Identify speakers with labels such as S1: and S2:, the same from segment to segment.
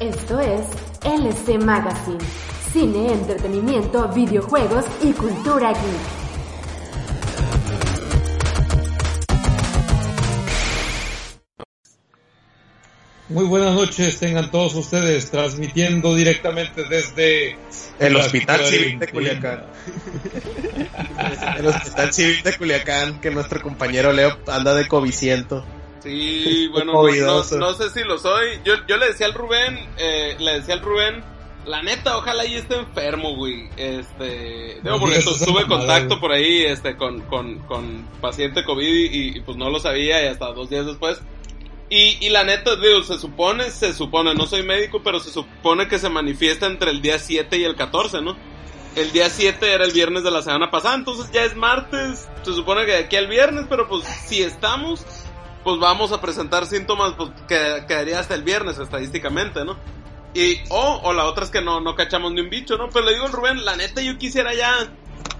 S1: Esto es LC Magazine. Cine, entretenimiento, videojuegos y cultura geek.
S2: Muy buenas noches, tengan todos ustedes transmitiendo directamente desde
S3: el Hospital Civil de Culiacán. el Hospital Civil de Culiacán, que nuestro compañero Leo anda de coviciento.
S4: Sí, bueno, no, no, sé si lo soy. Yo, yo le decía al Rubén, eh, le decía al Rubén, la neta, ojalá y esté enfermo, güey. Este, digo, porque tuve contacto por ahí, este, con, con, con paciente COVID y, pues no lo sabía y hasta dos días después. Y, y la neta, digo, se supone, se supone, no soy médico, pero se supone que se manifiesta entre el día 7 y el 14, ¿no? El día 7 era el viernes de la semana pasada, entonces ya es martes, se supone que de aquí al viernes, pero pues si estamos, pues vamos a presentar síntomas, pues que quedaría hasta el viernes estadísticamente, ¿no? Y, o, o la otra es que no, no cachamos ni un bicho, ¿no? Pero le digo al Rubén, la neta yo quisiera ya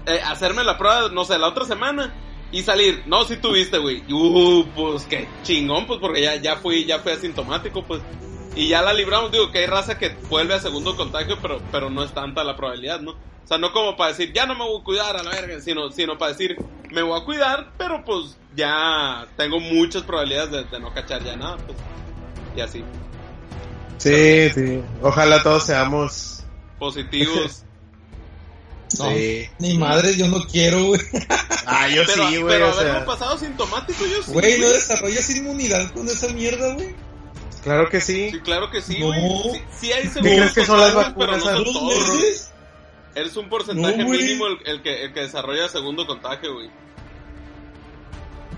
S4: eh, hacerme la prueba, no sé, la otra semana y salir. No, si tuviste, güey. Uh, pues qué chingón, pues porque ya, ya fui, ya fui asintomático, pues. Y ya la libramos, digo que hay raza que vuelve a segundo contagio, pero, pero no es tanta la probabilidad, ¿no? O sea, no como para decir, ya no me voy a cuidar a la verga, sino, sino para decir, me voy a cuidar, pero pues ya tengo muchas probabilidades de, no cachar ya nada, pues. Y así.
S3: Sí, sí. Ojalá todos seamos
S4: positivos.
S2: sí. Ni madre, yo no quiero, güey.
S3: Ah, yo sí, güey.
S4: Pero haberlo pasado sintomático, yo sí.
S2: Güey, no desarrollas inmunidad con esa mierda, güey.
S3: Claro que sí.
S4: Sí, claro que sí,
S2: No.
S4: güey. Sí, sí hay
S3: ¿Qué crees que son las
S4: contagios, pero
S3: vacunas?
S4: no son
S2: ¿Dos
S4: todos. Eres un porcentaje
S2: No,
S4: mínimo el, el que, el que desarrolla segundo contagio, güey.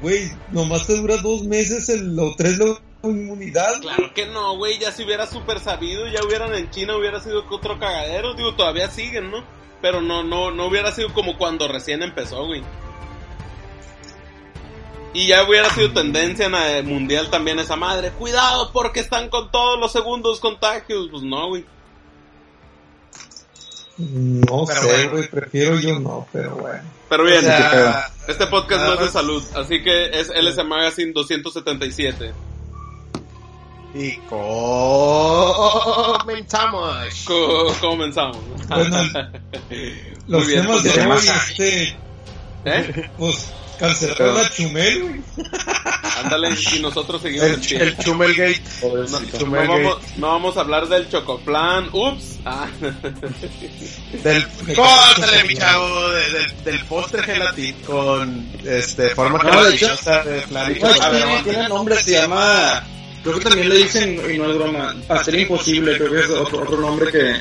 S2: Güey, nomás te dura dos meses el, o tres la inmunidad.
S4: Claro que no, güey. Ya si hubiera super sabido, ya hubieran en China, hubiera sido otro cagadero. Digo, todavía siguen, ¿no? Pero no, no, no hubiera sido como cuando recién empezó, güey. Y ya hubiera sido tendencia en la mundial también esa madre. Cuidado porque están con todos los segundos contagios. Pues no, güey.
S2: No
S3: Pero
S2: sé,
S3: bueno.
S2: güey, prefiero yo no, pero bueno.
S4: Pero bien,
S3: O sea,
S4: este podcast no es de salud. Así que es LS Magazine 277.
S3: Y comenzamos.
S4: Co- comenzamos.
S2: Bueno, Los
S4: Muy bien,
S2: temas
S4: pues,
S2: de hoy, este,
S4: ¿Eh?
S2: pues, cancelaron a Chumel, güey.
S4: Ándale, y nosotros seguimos
S3: El, el Chumelgate.
S4: No,
S3: El
S4: no vamos, no vamos a hablar del chocoplan. Ups. Ah.
S3: Del, córtale, mi chavo, de- del- del postre gelatín con este forma
S5: de
S3: gelatinosa de chocolate.
S5: tiene, nombre, se llama. Creo que también le dicen, y no es broma, pastel imposible, creo que es otro, otro nombre que,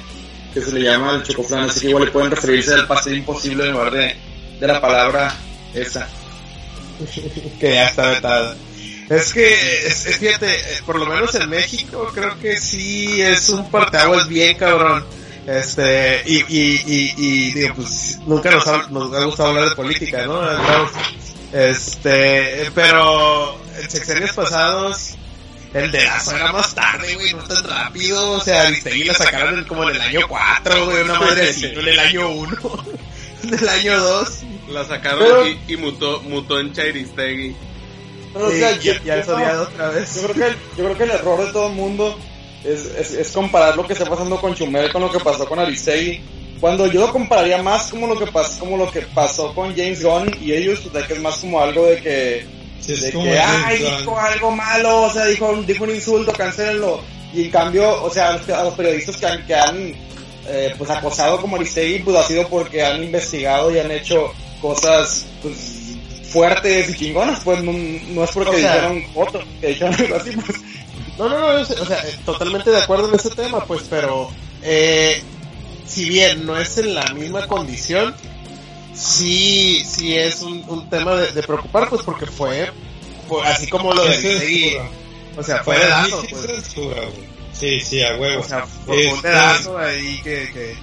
S5: que se le llama al chocoflan, así que igual le pueden referirse al pastel imposible en lugar de, de la palabra esa.
S3: Que ya está vetada. Es que, es, es- fíjate, por lo menos en México creo que sí es un parteaguas bien cabrón. Este, y, y, y, digo, pues nunca nos ha, gustado hablar de política, ¿no? Este, pero en sexenios pasados, el de Lazo era más tarde, güey, no tan rápido. O sea, Aristegui la sacaron como en el año 4, güey, una madre así, en el año 1, en el año 2.
S4: La sacaron
S5: Pero-
S4: y, y mutó, mutó en Chairistegui.
S5: Pero, o sea,
S3: ya,
S5: yo-
S3: ya
S5: yo-
S3: es odiado otra vez.
S5: Yo creo que el, yo creo que el error de todo el mundo es, es, es comparar lo que está pasando con Chumel con lo que pasó con Aristegui. Cuando yo lo compararía más como lo que pasó, como lo que pasó con James Gunn y ellos, pues, de que es más como algo de que,
S2: Sí,
S5: de que, ay, dijo algo malo, o sea, dijo, dijo un insulto, cancélenlo. Y en cambio, o sea, a los, a los periodistas que han, que han eh, pues acosado como Aristegui, pues ha sido porque han investigado y han hecho cosas, pues, fuertes y chingonas, pues no, no es porque
S3: O sea-
S5: dijeron otro, que dijeron algo así, pues.
S3: No, no, no, es- o sea, eh, totalmente de acuerdo en ese tema, pues, pero eh, si bien no es en la misma condición, sí, sí es un, un tema de, de preocupar, pues, porque fue
S6: así como lo de O sea, fue de dato, pues.
S2: Sí, sí, a huevo.
S6: O sea, fue un pedazo ahí que, que,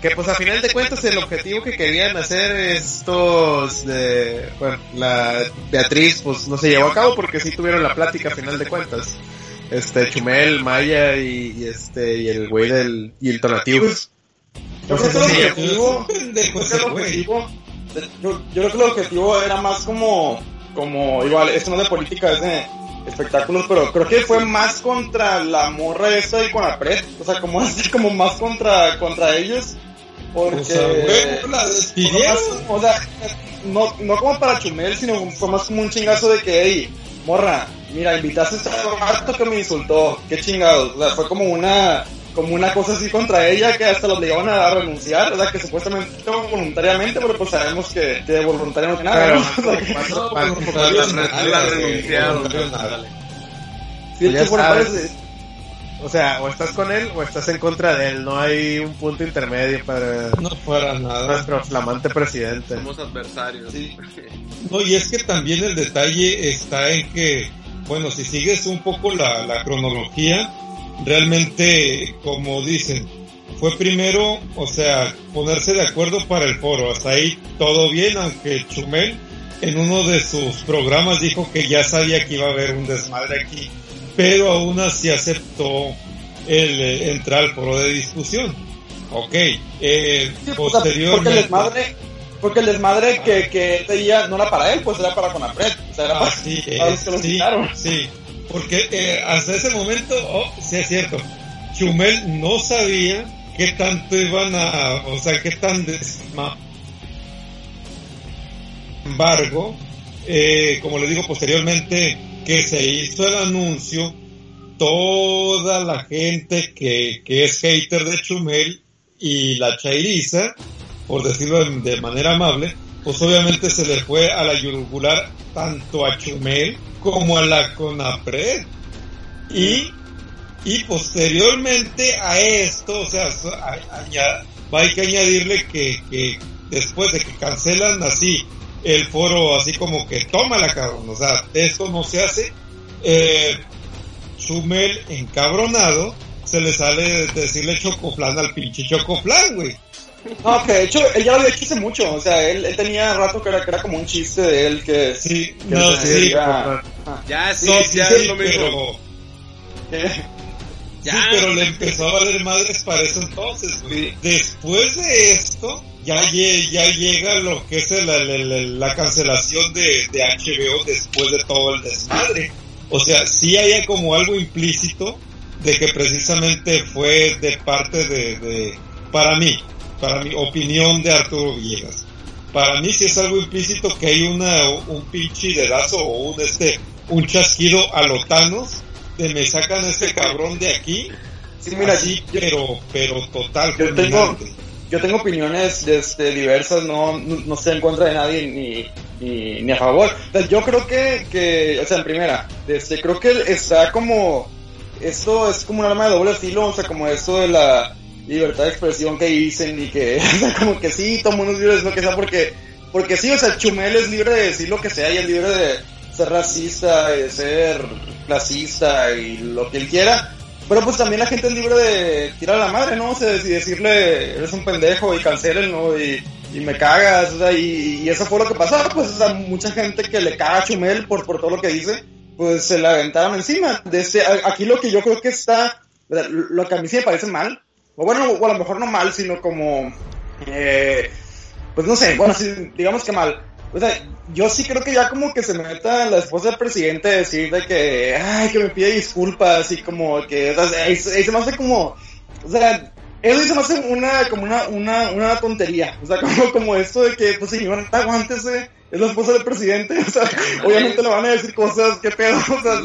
S6: que, pues a final de cuentas el objetivo que querían hacer estos de, bueno, la Beatriz pues no se llevó a cabo porque sí tuvieron la plática a final de cuentas. Este, Chumel, Maya y, este, y el güey del, y el Tonatiuh. Pues,
S5: yo creo que el objetivo, yo, yo creo que el objetivo era más como, como, igual, esto no es de política, es de, espectáculos, pero creo que fue más contra la morra esa y con la pred, o sea, como así, como más contra, contra ellos, porque... O sea, la despidieron. o sea, no, no como para Chumel, sino fue más como un chingazo de que, hey, morra, mira, invitaste a este rato que me insultó, qué chingados, o sea, fue como una como una cosa así contra ella que hasta lo obligaban a renunciar, o sea, que supuestamente voluntariamente, pero pues sabemos que, que voluntario no tiene nada.
S6: O sea, o estás con él o estás en contra de él. No hay un punto intermedio para.
S2: No para nada.
S6: Nuestro flamante presidente.
S4: Somos adversarios. Sí.
S2: No, y es que también el detalle está en que, bueno, si sigues un poco la, la cronología, realmente, como dicen, fue primero, o sea, ponerse de acuerdo para el foro. Hasta ahí todo bien, aunque Chumel en uno de sus programas dijo que ya sabía que iba a haber un desmadre aquí, pero aún así aceptó el eh, entrar al foro de discusión. Ok, eh, posteriormente...
S5: Porque el desmadre, porque el desmadre que, que día no era para él, pues era para Conapred. O sea, era para,
S2: sí, sí, sí, porque eh, hasta ese momento, oh, sí es cierto, Chumel no sabía qué tanto iban a, o sea, qué tan desma. Sin embargo, eh, como le digo posteriormente, que se hizo el anuncio, toda la gente que, que es hater de Chumel y la chairiza, por decirlo de, manera amable, pues obviamente se le fue a la yugular tanto a Chumel como a la CONAPRED. Y, y posteriormente a esto, o sea, hay que añadirle que, que después de que cancelan así el foro, así como que toma la cabrón, o sea, esto no se hace, eh, Chumel encabronado, se le sale decirle chocoflan al pinche chocoflan, güey.
S5: No, que de hecho, él ya lo había hecho hace mucho, o sea, él, él tenía rato que era, que era como un chiste de él que...
S2: Sí, no, sí,
S4: ya, sí, ya es lo mismo.
S2: Ya, sí, pero le empezó a valer madres para eso entonces, güey. Después de esto, ya, ya llega lo que es la, la, cancelación de, de HBO después de todo el desmadre. O sea, sí hay como algo implícito de que precisamente fue de parte de, de para mí, para mi opinión de Arturo Villegas. Para mí sí es algo implícito que hay una, un pinche dedazo o un este, un chasquido a los tanos de me sacan este cabrón de aquí.
S5: Sí, mira,
S2: así, pero, pero total.
S5: Yo tengo, yo tengo opiniones este, diversas, no, no, estoy en contra de nadie ni, ni, ni a favor. yo creo que, que, o sea, en primera, este, creo que está como, esto es como un arma de doble filo, o sea, como esto de la, libertad de expresión que dicen y que, como que sí, todo mundo es libre de lo que sea porque, porque sí, o sea, Chumel es libre de decir lo que sea y es libre de ser racista, de ser clasista y lo que él quiera, pero pues también la gente es libre de tirar a la madre, ¿no? O y decirle, eres un pendejo y cancelen, ¿no? Y, y me cagas, o sea, y, eso fue lo que pasó, pues, o mucha gente que le caga a Chumel por, por todo lo que dice, pues se la aventaron encima. Desde, aquí lo que yo creo que está, lo que a mí sí me parece mal, o bueno, o a lo mejor no mal, sino como, eh, pues no sé, bueno, digamos que mal. O sea, yo sí creo que ya como que se meta la esposa del presidente a decir de que, ay, que me pide disculpas y como que, o sea, ahí, se me hace como, o sea, eso se me hace una, como una, una, una tontería. O sea, como, como esto de que, pues señor, aguántese, es la esposa del presidente. O sea, obviamente le van a decir cosas, qué pedo, o sea,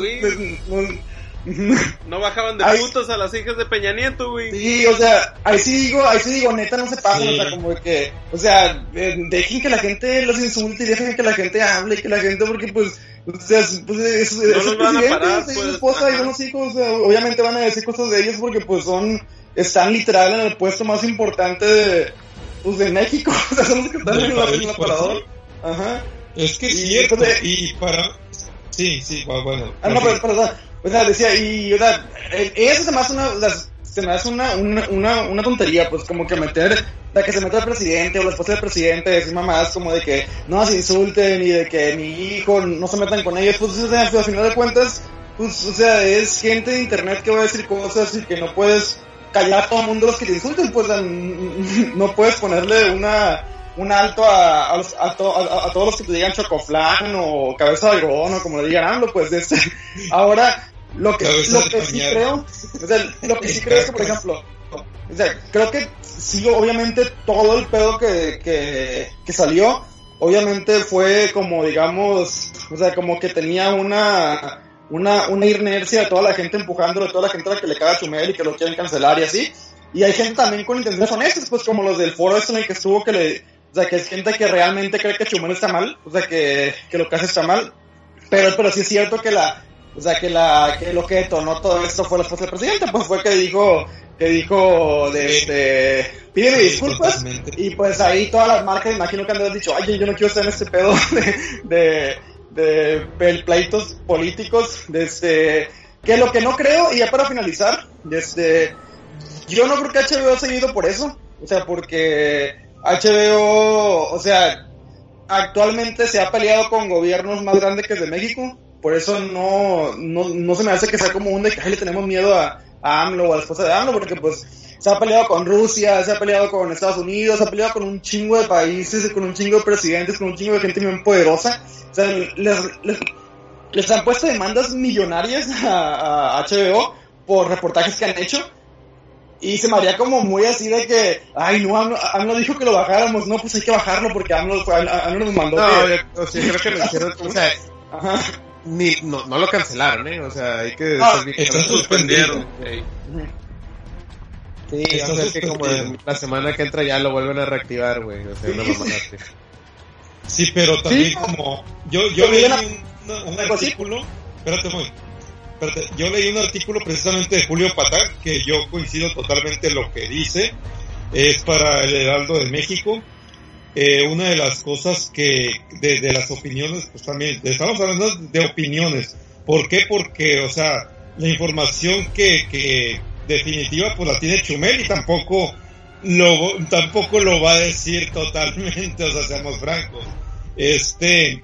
S4: No bajaban de putos a las hijas de Peña Nieto, güey.
S5: Sí, o sea, ahí sí digo, ahí sí digo, neta, no se pasen, o sea, como que, o sea, eh, dejen que la gente los insulte y dejen que la gente hable, y que la gente, porque pues, o sea, pues es, es, no es presidente, parar, pues, su esposa y unos hijos, o sea, obviamente van a decir cosas de ellos porque pues son, están literal en el puesto más importante de, pues de México, o sea, son los que están en, la, en el aparador. Ajá.
S2: Es que es cierto, y para, Sí, sí, bueno.
S5: Ah, no, pero, perdón. O sea, decía, y, o sea, eso se me hace una, o sea, se me hace una, una, una, una tontería, pues como que meter, de que se meta el presidente o la esposa del presidente, decir mamás como de que no se insulten y de que mi hijo no se metan con ellos, pues o sea, al final de cuentas, pues, o sea, es gente de internet que va a decir cosas y que no puedes callar a todo el mundo los que te insulten, pues no puedes ponerle una un alto a, a, a, a, todos los que te digan chocoflan o cabeza de algodón o como le digan pues este, ahora lo que, lo que sí creo, o sea, lo que sí creo es que, por ejemplo, o sea, creo que sí, obviamente todo el pedo que, que, que salió, obviamente fue como, digamos, o sea, como que tenía una, una, una inercia de toda la gente empujándolo, de toda la gente a la que le caga Chumel y que lo quieren cancelar y así. Y hay gente también con intenciones honestas, pues como los del foro este en el que estuvo que le, o sea, que es gente que realmente cree que Chumel está mal, o sea, que, que lo que hace está mal. Pero, pero sí es cierto que la, o sea, que la, que lo que detonó todo esto fue la esposa del presidente, pues fue que dijo, que dijo de este, pídeme disculpas, y pues ahí todas las marcas imagino que han dicho, ay, yo no quiero estar en este pedo de, de, de, pleitos políticos, de este, que lo que no creo, y ya para finalizar, este, yo no creo que HBO ha seguido por eso, o sea, porque HBO, o sea, actualmente se ha peleado con gobiernos más grandes que el de México. Por eso no, no, no se me hace que sea como un de que le tenemos miedo a, a AMLO o a la esposa de AMLO, porque pues se ha peleado con Rusia, se ha peleado con Estados Unidos, se ha peleado con un chingo de países, con un chingo de presidentes, con un chingo de gente muy poderosa. O sea, les, les, han puesto demandas millonarias a, a HBO por reportajes que han hecho y se me haría como muy así de que, ay, no, AMLO, dijo que lo bajáramos. No, pues hay que bajarlo porque AMLO, AMLO nos mandó.
S6: No, o sea, creo que lo hicieron, o sea, Ni, no, no lo cancelaron, ¿eh? O sea, hay que...
S2: Ah, está suspendido.
S6: Sí, o sea, que como la semana que entra ya lo vuelven a reactivar, güey. O sea, una mamada
S2: Sí, pero también como... Yo, yo leí un, un artículo... Espérate, muy yo leí un artículo precisamente de Julio Patán que yo coincido totalmente en lo que dice. Es para el Heraldo de México. Eh, una de las cosas que, de, las opiniones, pues también, estamos hablando de opiniones. ¿Por qué? Porque, o sea, la información que, que definitiva pues la tiene Chumel y tampoco lo, tampoco lo va a decir totalmente, o sea, seamos francos. Este,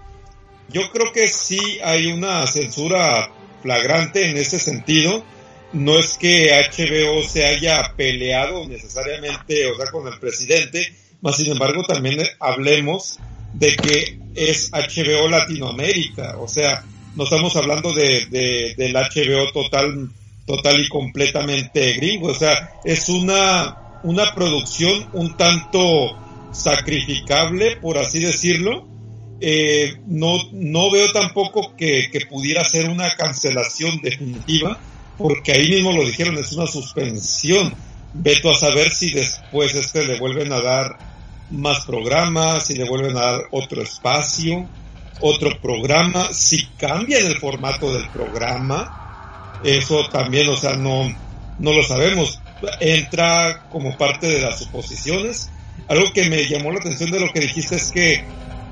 S2: yo creo que sí hay una censura flagrante en ese sentido. No es que HBO se haya peleado necesariamente, o sea, con el presidente, más sin embargo también hablemos de que es HBO Latinoamérica, o sea, no estamos hablando de, de, del HBO total, total y completamente gringo, o sea, es una, una producción un tanto sacrificable, por así decirlo, eh, no, no veo tampoco que, que, pudiera ser una cancelación definitiva, porque ahí mismo lo dijeron, es una suspensión. Veto a saber si después este le vuelven a dar más programas, si le vuelven a dar otro espacio, otro programa, si cambian el formato del programa, eso también, o sea, no, no lo sabemos. Entra como parte de las suposiciones. Algo que me llamó la atención de lo que dijiste es que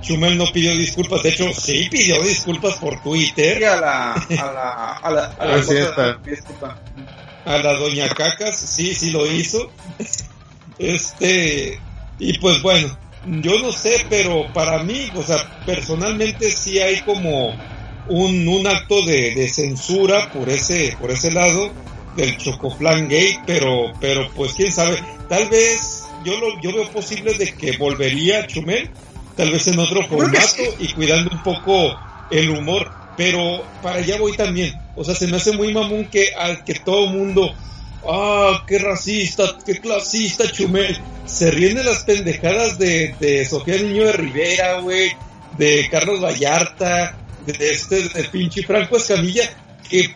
S2: Chumel no pidió disculpas, de hecho sí pidió disculpas por Twitter.
S5: a la, a la, a la, a
S2: la, a la doña Cacas, sí, sí lo hizo. Este, y pues bueno, yo no sé, pero para mí, o sea, personalmente sí hay como un, un acto de, de censura por ese, por ese lado del Chocoflan Gate, pero, pero pues quién sabe, tal vez yo lo, yo veo posible de que volvería Chumel tal vez en otro formato y cuidando un poco el humor. Pero para allá voy también. O sea, se me hace muy mamón que, al que todo mundo, ah, qué racista, qué clasista, Chumel. Se ríen de las pendejadas de, de Sofía Niño de Rivera, güey, de Carlos Vallarta, de este, de pinche Franco Escamilla, que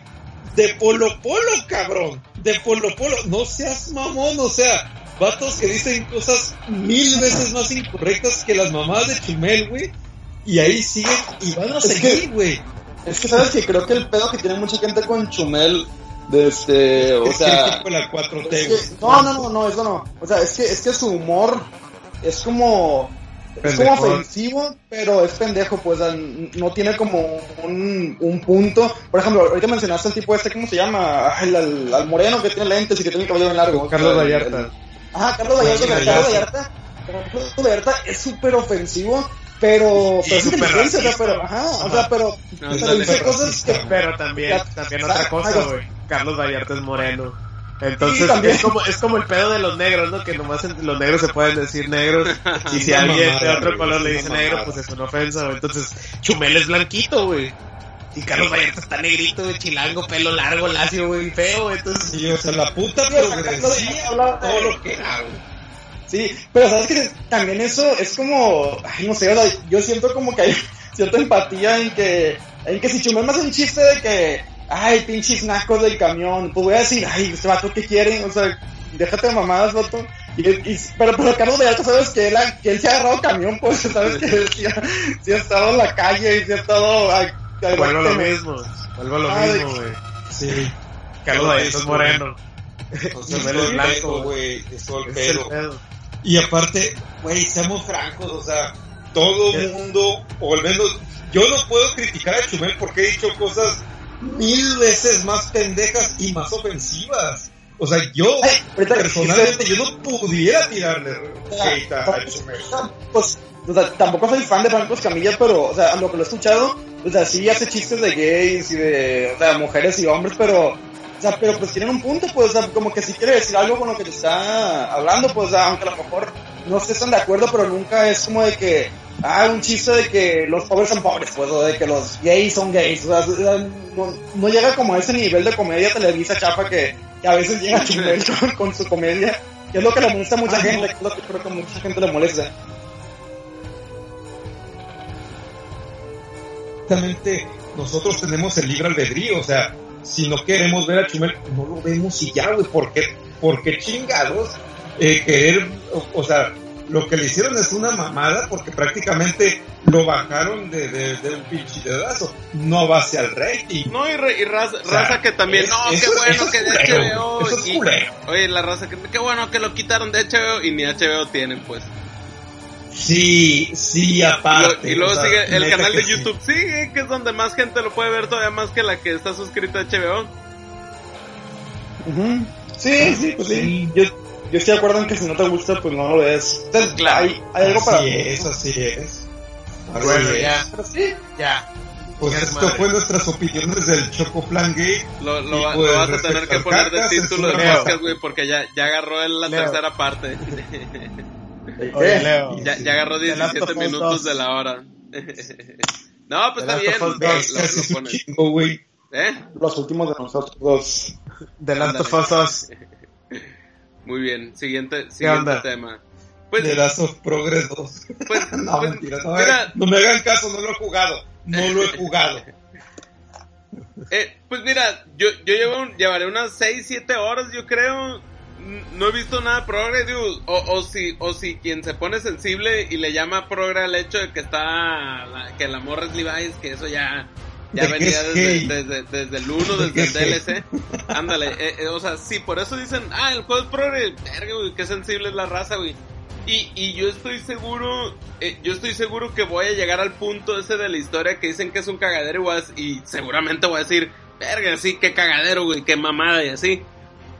S2: de Polo Polo, cabrón, de Polo Polo, no seas mamón, o sea, vatos que dicen cosas mil veces más incorrectas que las mamás de Chumel, güey. Y ahí siguen y van a seguir, güey.
S5: Es que sabes que creo que el pedo que tiene mucha gente con Chumel, de este, o sea,
S2: la 4T,
S5: no, no, no, no, eso no. O sea, es que es que su humor es como es como ofensivo, pero es pendejo, pues no tiene como un, un punto. Por ejemplo, ahorita mencionaste al tipo este, ¿cómo se llama? El, al, moreno que tiene lentes y que tiene el cabello bien largo.
S6: Carlos Vallarta.
S5: Ah, Carlos Vallarta, Carlos Vallarta. Carlos Vallarta es súper ofensivo, pero, pero es inteligencia, o sea, pero, ajá, o sea, pero, pero dice cosas que...
S6: Pero también, también otra cosa, güey. Carlos Vallarta es moreno. Entonces es como, es como el pedo de los negros, ¿no? Que nomás los negros se pueden decir negros. Y si alguien de otro color le dice negro, pues es una ofensa. Entonces, Chumel es blanquito, güey. Y Carlos Vallarta está negrito, güey, chilango, pelo largo, lacio, güey, feo, entonces...
S2: Sí, o sea, la puta progresiva, todo lo que hago.
S5: Sí, pero sabes que también eso es como, ay, no sé, o sea, yo siento como que hay cierta empatía en que, en que si Chumel me hace un chiste de que ay, pinches nacos del camión, pues voy a decir, ay, este vato que quieren, o sea, déjate de mamadas, vato. Y, pero, pero Carlos de Alto, sabes que él, que él se ha agarrado camión, pues, sabes que si ha, si ha estado en la calle y si ha estado. Ay,
S6: vuelvo lo mismo, vuelvo lo ah, mismo, güey. Sí. Carlos de Alto es moreno.
S2: O sea, es blanco, güey, es todo el pelo. Y aparte, güey, seamos francos, o sea, todo el mundo, o al menos, yo no puedo criticar a Chumel porque he dicho cosas mil veces más pendejas y más ofensivas. O sea, yo personalmente yo no pudiera tirarle a
S5: Pues, o sea, tampoco soy fan de Franco Camilla, pero, o sea, lo que lo he escuchado, o sea, sí hace chistes de gays y de, o sea, mujeres y hombres, pero, o sea, pero pues tienen un punto, pues, o sea, como que si quiere decir algo con lo que te está hablando, pues, aunque a lo mejor no estén de acuerdo, pero nunca es como de que, ah, un chiste de que los pobres son pobres, pues, o de que los gays son gays, o sea, no, llega como a ese nivel de comedia televisa chapa que, a veces llega a Chumel con, su comedia, que es lo que le molesta a mucha gente, que es lo que creo que a mucha gente le molesta.
S2: Exactamente, nosotros tenemos el libre albedrío, o sea, si no queremos ver a Chumel, no lo vemos y ya, güey, ¿por qué, porque chingados eh, querer, o sea, lo que le hicieron es una mamada porque prácticamente lo bajaron de, de, un pinche dedazo, no a base al rating.
S4: No, y, raza, que también, no, qué bueno que de HBO. oye, la raza que, qué bueno que lo quitaron de HBO y ni HBO tienen, pues.
S2: Sí, sí, aparte.
S4: y luego sigue el canal de YouTube, sigue, que es donde más gente lo puede ver todavía más que la que está suscrita a HBO.
S5: Sí, sí, pues sí. Yo, yo estoy de acuerdo en que si no te gusta, pues no lo ves. Claro, hay, hay algo para.
S2: Sí, eso sí es.
S6: Bueno, ya. Pero sí,
S2: ya. Pues esto fue nuestras opiniones del Choco Plan Gay.
S4: Lo, lo, pues, vas a tener que poner de título de podcast, güey, porque ya, ya agarró la tercera parte.
S5: Oye, Leo.
S4: Ya, ya agarró 17 minutos de la hora. no, pues está bien. Lo,
S2: lo, lo
S5: ¿Eh? Los últimos de nosotros.
S6: De Last of Us
S4: muy bien, siguiente, siguiente tema.
S2: Pues, de Last of Progress 2. Pues, no, pues, mentira, no, no, me hagan caso, no lo he jugado. No lo he jugado.
S4: eh, pues mira, yo, yo llevo, llevaré unas 6, 7 horas, yo creo. No he visto nada progre, o, o, si, o si quien se pone sensible y le llama progre al hecho de que está, que el amor es Levi's, que eso ya, ya venía desde, desde, el 1, desde el DLC. Ándale, eh, eh, o sea, sí, por eso dicen, ah, el juego es progre, verga, güey, qué sensible es la raza, güey. Y, y yo estoy seguro, eh, yo estoy seguro que voy a llegar al punto ese de la historia que dicen que es un cagadero y, y seguramente voy a decir, verga, sí, qué cagadero, güey, qué mamada y así.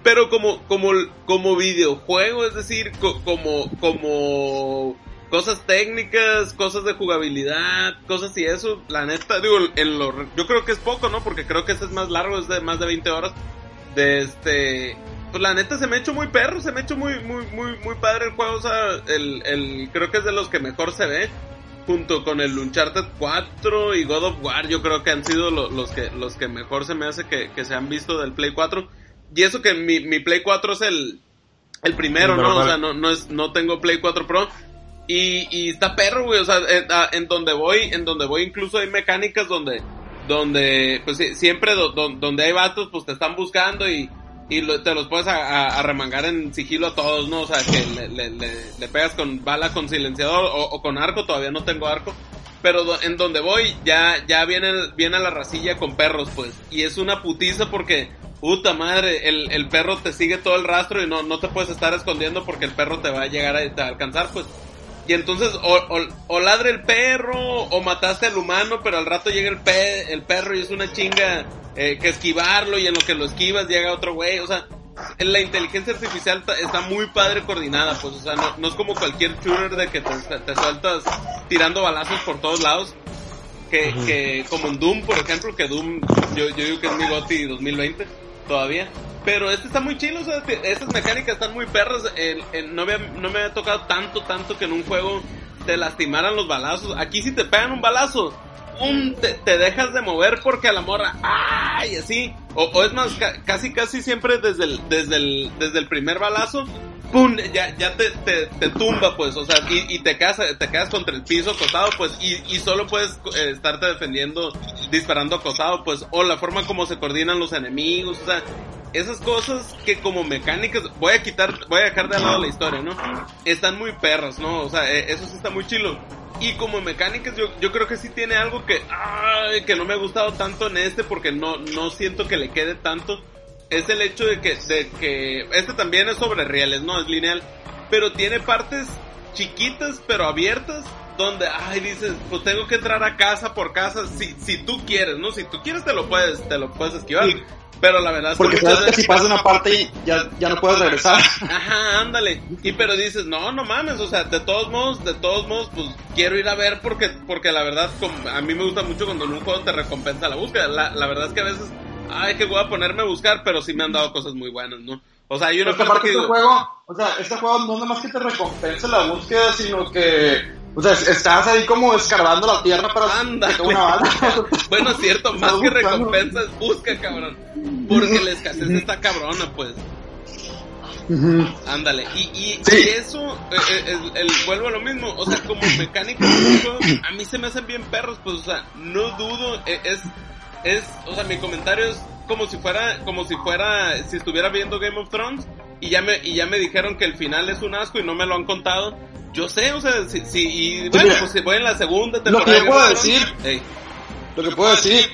S4: Pero como, como, como videojuego, es decir, como, como cosas técnicas, cosas de jugabilidad, cosas y eso, la neta, digo, en lo, yo creo que es poco, ¿no? Porque creo que este es más largo, es de más de 20 horas. De este, pues la neta se me ha hecho muy perro, se me ha hecho muy, muy, muy, muy padre el juego, o sea, el, el, creo que es de los que mejor se ve. Junto con el Uncharted 4 y God of War, yo creo que han sido los, que, los que mejor se me hace que, que se han visto del Play 4. Y eso que mi, mi Play 4 es el, el primero, ¿no? O sea, no, no, es, no tengo Play 4 Pro, y, y está perro, güey, o sea, en, donde voy, en donde voy incluso hay mecánicas donde, donde, pues siempre donde hay vatos, pues te están buscando y, y te los puedes a, remangar en sigilo a todos, ¿no? O sea, que le, le, pegas con bala con silenciador o, con arco, todavía no tengo arco. Pero en donde voy, ya, ya viene, viene a la racilla con perros, pues. Y es una putiza porque, puta madre, el, el perro te sigue todo el rastro y no, no te puedes estar escondiendo porque el perro te va a llegar a alcanzar, pues. Y entonces o, o, ladre el perro o mataste al humano, pero al rato llega el, pe el perro y es una chinga eh, que esquivarlo y en lo que lo esquivas llega otro güey. O sea, la inteligencia artificial está muy padre coordinada, pues, o sea, no, es como cualquier shooter de que te, sueltas tirando balazos por todos lados. Que, que como en Doom, por ejemplo, que Doom, yo, yo digo que es mi GOTY 2020 todavía. Pero este está muy chido, o sea, estas mecánicas están muy perras. no, me, había tocado tanto, tanto que en un juego te lastimaran los balazos. Aquí si te pegan un balazo, te, dejas de mover porque a la morra, ¡ay! Así. O, es más, casi, casi siempre desde el, desde el, desde el primer balazo, ¡pum! Ya, ya te, tumba, pues, o sea, y, te quedas, te quedas contra el piso acostado, pues, y, y solo puedes eh, estarte defendiendo, disparando acostado, pues, o la forma como se coordinan los enemigos, o sea, esas cosas que como mecánicas, voy a quitar, voy a dejar de lado la historia, ¿no? Están muy perras, ¿no? O sea, e, eso sí está muy chilo. Y como mecánicas, yo, yo creo que sí tiene algo que, ay, que no me ha gustado tanto en este porque no, no siento que le quede tanto. Es el hecho de que, de que, este también es sobre reales, no es lineal, pero tiene partes chiquitas pero abiertas donde, ay, dices, pues tengo que entrar a casa por casa si, si tú quieres, ¿no? Si tú quieres te lo puedes, te lo puedes esquivar. Pero la verdad es
S5: Porque sabes que si pasas una parte ya, ya no puedes regresar.
S4: Ajá, ándale. Y pero dices, no, no mames, o sea, de todos modos, de todos modos, pues quiero ir a ver porque, porque la verdad, a mí me gusta mucho cuando en un juego te recompensa la búsqueda. La, la verdad es que a veces, ay, que voy a ponerme a buscar, pero sí me han dado cosas muy buenas, ¿no? O sea, hay una
S5: parte que... Este juego, o sea, este juego no nada más que te recompensa la búsqueda, sino que o sea, estás ahí como escarbando la tierra para
S4: Anda, una bueno, es cierto, más que recompensas, busca, cabrón. Porque la escasez está cabrona, pues. Ándale, y, y, eso, eh, eh, el, vuelvo a lo mismo, o sea, como mecánica, a mí se me hacen bien perros, pues, o sea, no dudo, eh, es, es, o sea, mi comentario es como si fuera, como si fuera, si estuviera viendo Game of Thrones y ya me, y ya me dijeron que el final es un asco y no me lo han contado, yo sé, o sea, si, si y bueno, pues si voy en la segunda
S5: temporada. Lo que yo puedo decir, lo que puedo decir,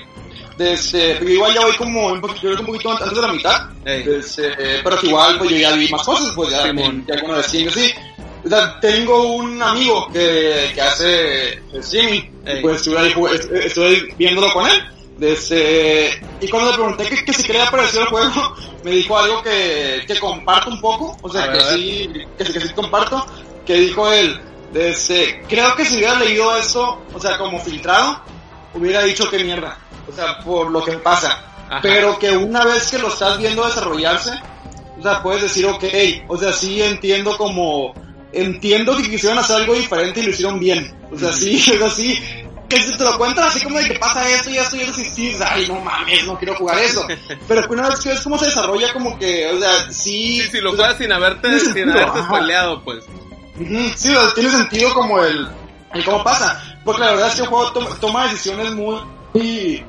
S5: desde, igual ya voy como un poquito, un poquito antes de la mitad, desde, pero que igual pues yo ya vi más cosas, pues ya, Simón. ya vez sí. O sea, tengo un amigo que, que hace streaming, pues estuve, estuve viéndolo con él. Desde, y cuando le pregunté que, que si quería aparecer el juego, me dijo algo que, que comparto un poco, o sea, que sí, que, que sí comparto, que dijo él, desde, creo que si hubiera leído eso, o sea, como filtrado, hubiera dicho que mierda, o sea, por lo que pasa. Pero que una vez que lo estás viendo desarrollarse, o sea, puedes decir, ok, o sea, sí entiendo como, entiendo que quisieron hacer algo diferente y lo hicieron bien. O sea, sí, es así, que si te lo cuentan así como de que pasa esto y esto y eso, y sí, ay, no mames, no quiero jugar eso. Pero una vez que ves cómo se desarrolla, como que, o sea, sí.
S4: Sí, si lo juegas sin haberte, sin haberte spoileado, pues.
S5: Sí, tiene sentido como el, el cómo pasa. Porque la verdad es que el juego toma, decisiones muy,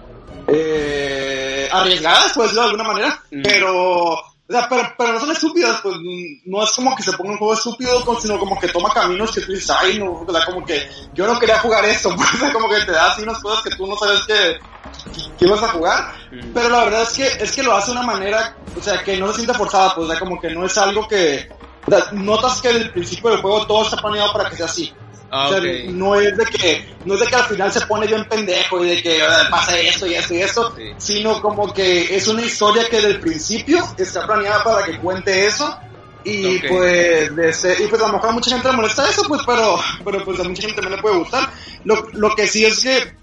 S5: eh, arriesgadas, pues de alguna manera. Pero, o sea, pero, pero no son estúpidas, pues no es como que se ponga un juego estúpido, sino como que toma caminos que tú dices, ay, no, o sea, como que yo no quería jugar esto, pues, o sea, como que te da así unas cosas que tú no sabes que, que ibas a jugar. Pero la verdad es que, es que lo hace de una manera, o sea, que no se siente forzada, pues, o sea, como que no es algo que, notas que desde el principio del juego todo está planeado para que sea así. Ah, o sea, no es de que no es de que al final se pone yo en pendejo y de que pasa esto y esto y esto, sino como que es una historia que desde el principio está planeada para que cuente eso y pues de y pues a lo mejor a mucha gente le molesta eso, pues pero pero pues a mucha gente también le puede gustar. Lo, lo que sí es que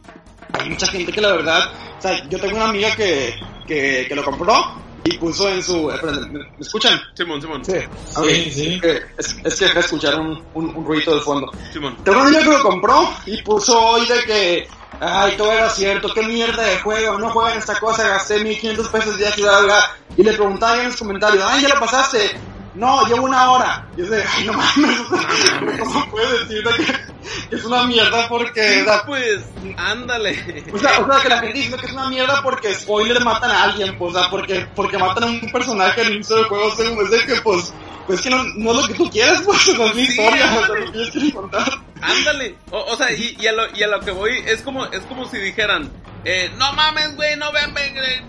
S5: hay mucha gente que la verdad, o sea, yo tengo una amiga que, que, que lo compró y puso en su... Eh, ¿Me, escuchan?
S4: Simón, Simón.
S5: Sí, sí. sí. Es, que, es, es que dejé escuchar un, un, un, ruido de fondo. Simón. Tengo un niño que lo compró y puso hoy de que... Ay, todo era cierto, qué mierda de juego, no juegan esta cosa, gasté 1500 pesos de bla, Y le preguntaba en los comentarios, ay, ya lo pasaste. No, llevo una hora. Y yo sé, ay, no mames, ¿cómo puedes decir que, es una mierda porque...
S4: pues, ándale.
S5: O sea, o sea, que la gente dice que es una mierda porque spoiler matan a alguien, pues, o sea, porque, porque matan a un personaje al inicio del juego, según es de que, pues, pues que no, no es lo que tú quieras, pues, no es mi historia, no lo que contar.
S4: Ándale, o, o sea, y, y, a lo, y a lo que voy, es como, es como si dijeran, eh, no mames, güey, no vean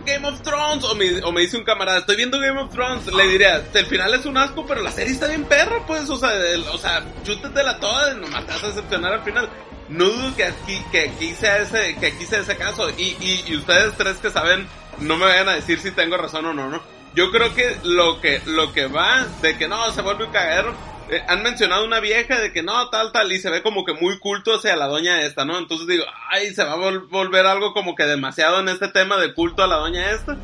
S4: Game of Thrones. O me, o me dice un camarada, estoy viendo Game of Thrones. Le diría, el final es un asco, pero la serie está bien perra, pues. O sea, el, o sea, chútetela toda, nomás te vas a decepcionar al final. No dudo que aquí, que aquí sea ese, que aquí sea ese caso. Y, y, y ustedes tres que saben, no me vayan a decir si tengo razón o no, ¿no? Yo creo que lo que, lo que va de que no, se vuelve un cagadero eh, han mencionado una vieja de que no, tal, tal, y se ve como que muy culto hacia la doña esta, ¿no? Entonces digo, ay, se va a volver algo como que demasiado en este tema de culto a la doña esta.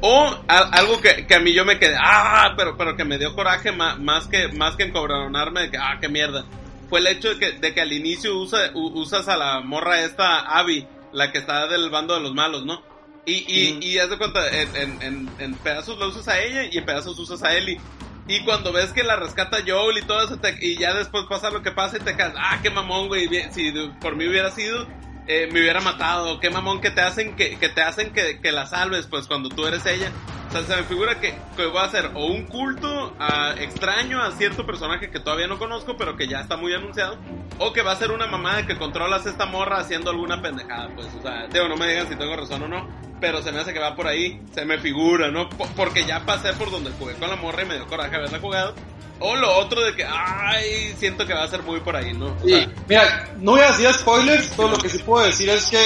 S4: O algo que, que, a mí yo me quedé, ah, pero, pero que me dio coraje más, más que, más que encobronarme de que, ah, qué mierda. Fue el hecho de que, de que al inicio usa, usas a la morra esta, Abby, la que está del bando de los malos, ¿no? Y, y, y haz de cuenta, en, en, en, en pedazos lo usas a ella y en pedazos usas a Ellie. Y cuando ves que la rescata Joel y todo eso, y ya después pasa lo que pasa y te quedas, ah, qué mamón, güey, si por mí hubiera sido, eh, me hubiera matado, qué mamón que te hacen que, que te hacen que, que, la salves, pues cuando tú eres ella. O sea, se me figura que, que voy a hacer o un culto a, extraño a cierto personaje que todavía no conozco, pero que ya está muy anunciado, o que va a ser una mamada que controlas esta morra haciendo alguna pendejada, pues, o sea, digo, no me digan si tengo razón o no pero se me hace que va por ahí, se me figura, ¿no? porque ya pasé por donde jugué con la morra y me dio coraje haberla jugado. O lo otro de que, ay, siento que va a ser muy por ahí, ¿no?
S5: sí, mira, no voy a decir spoilers, pero lo que sí puedo decir es que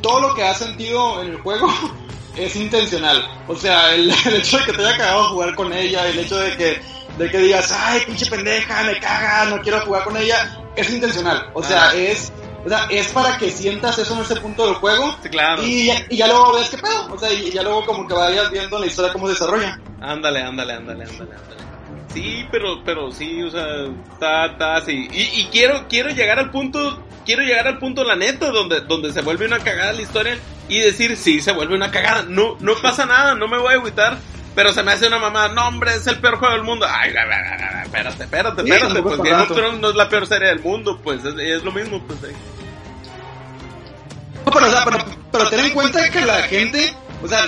S5: todo lo que ha sentido en el juego es intencional. O sea, el, hecho de que te haya cagado jugar con ella, el hecho de que, de que digas, ay, pinche pendeja, me caga, no quiero jugar con ella, es intencional. O sea, ah. es o sea, es para que sientas eso en ese punto del juego.
S4: Sí, claro.
S5: Y ya, y ya luego ves qué pedo. O sea, y ya luego como que vayas viendo la historia cómo se desarrolla.
S4: Ándale, ándale, ándale, ándale, ándale. Sí, pero, pero sí, o sea, está, está así. Y, y quiero, quiero llegar al punto, quiero llegar al punto, la neta, donde, donde se vuelve una cagada la historia y decir, sí, se vuelve una cagada. No, no pasa nada, no me voy a agüitar pero se me hace una mamá, no hombre, es el peor juego del mundo. Ay, espérate, espérate, espérate, pues Game of Thrones no es la peor serie del mundo, pues es, es lo mismo, pues. Eh.
S5: No, pero, o sea, pero, pero ten en cuenta que la gente, o sea,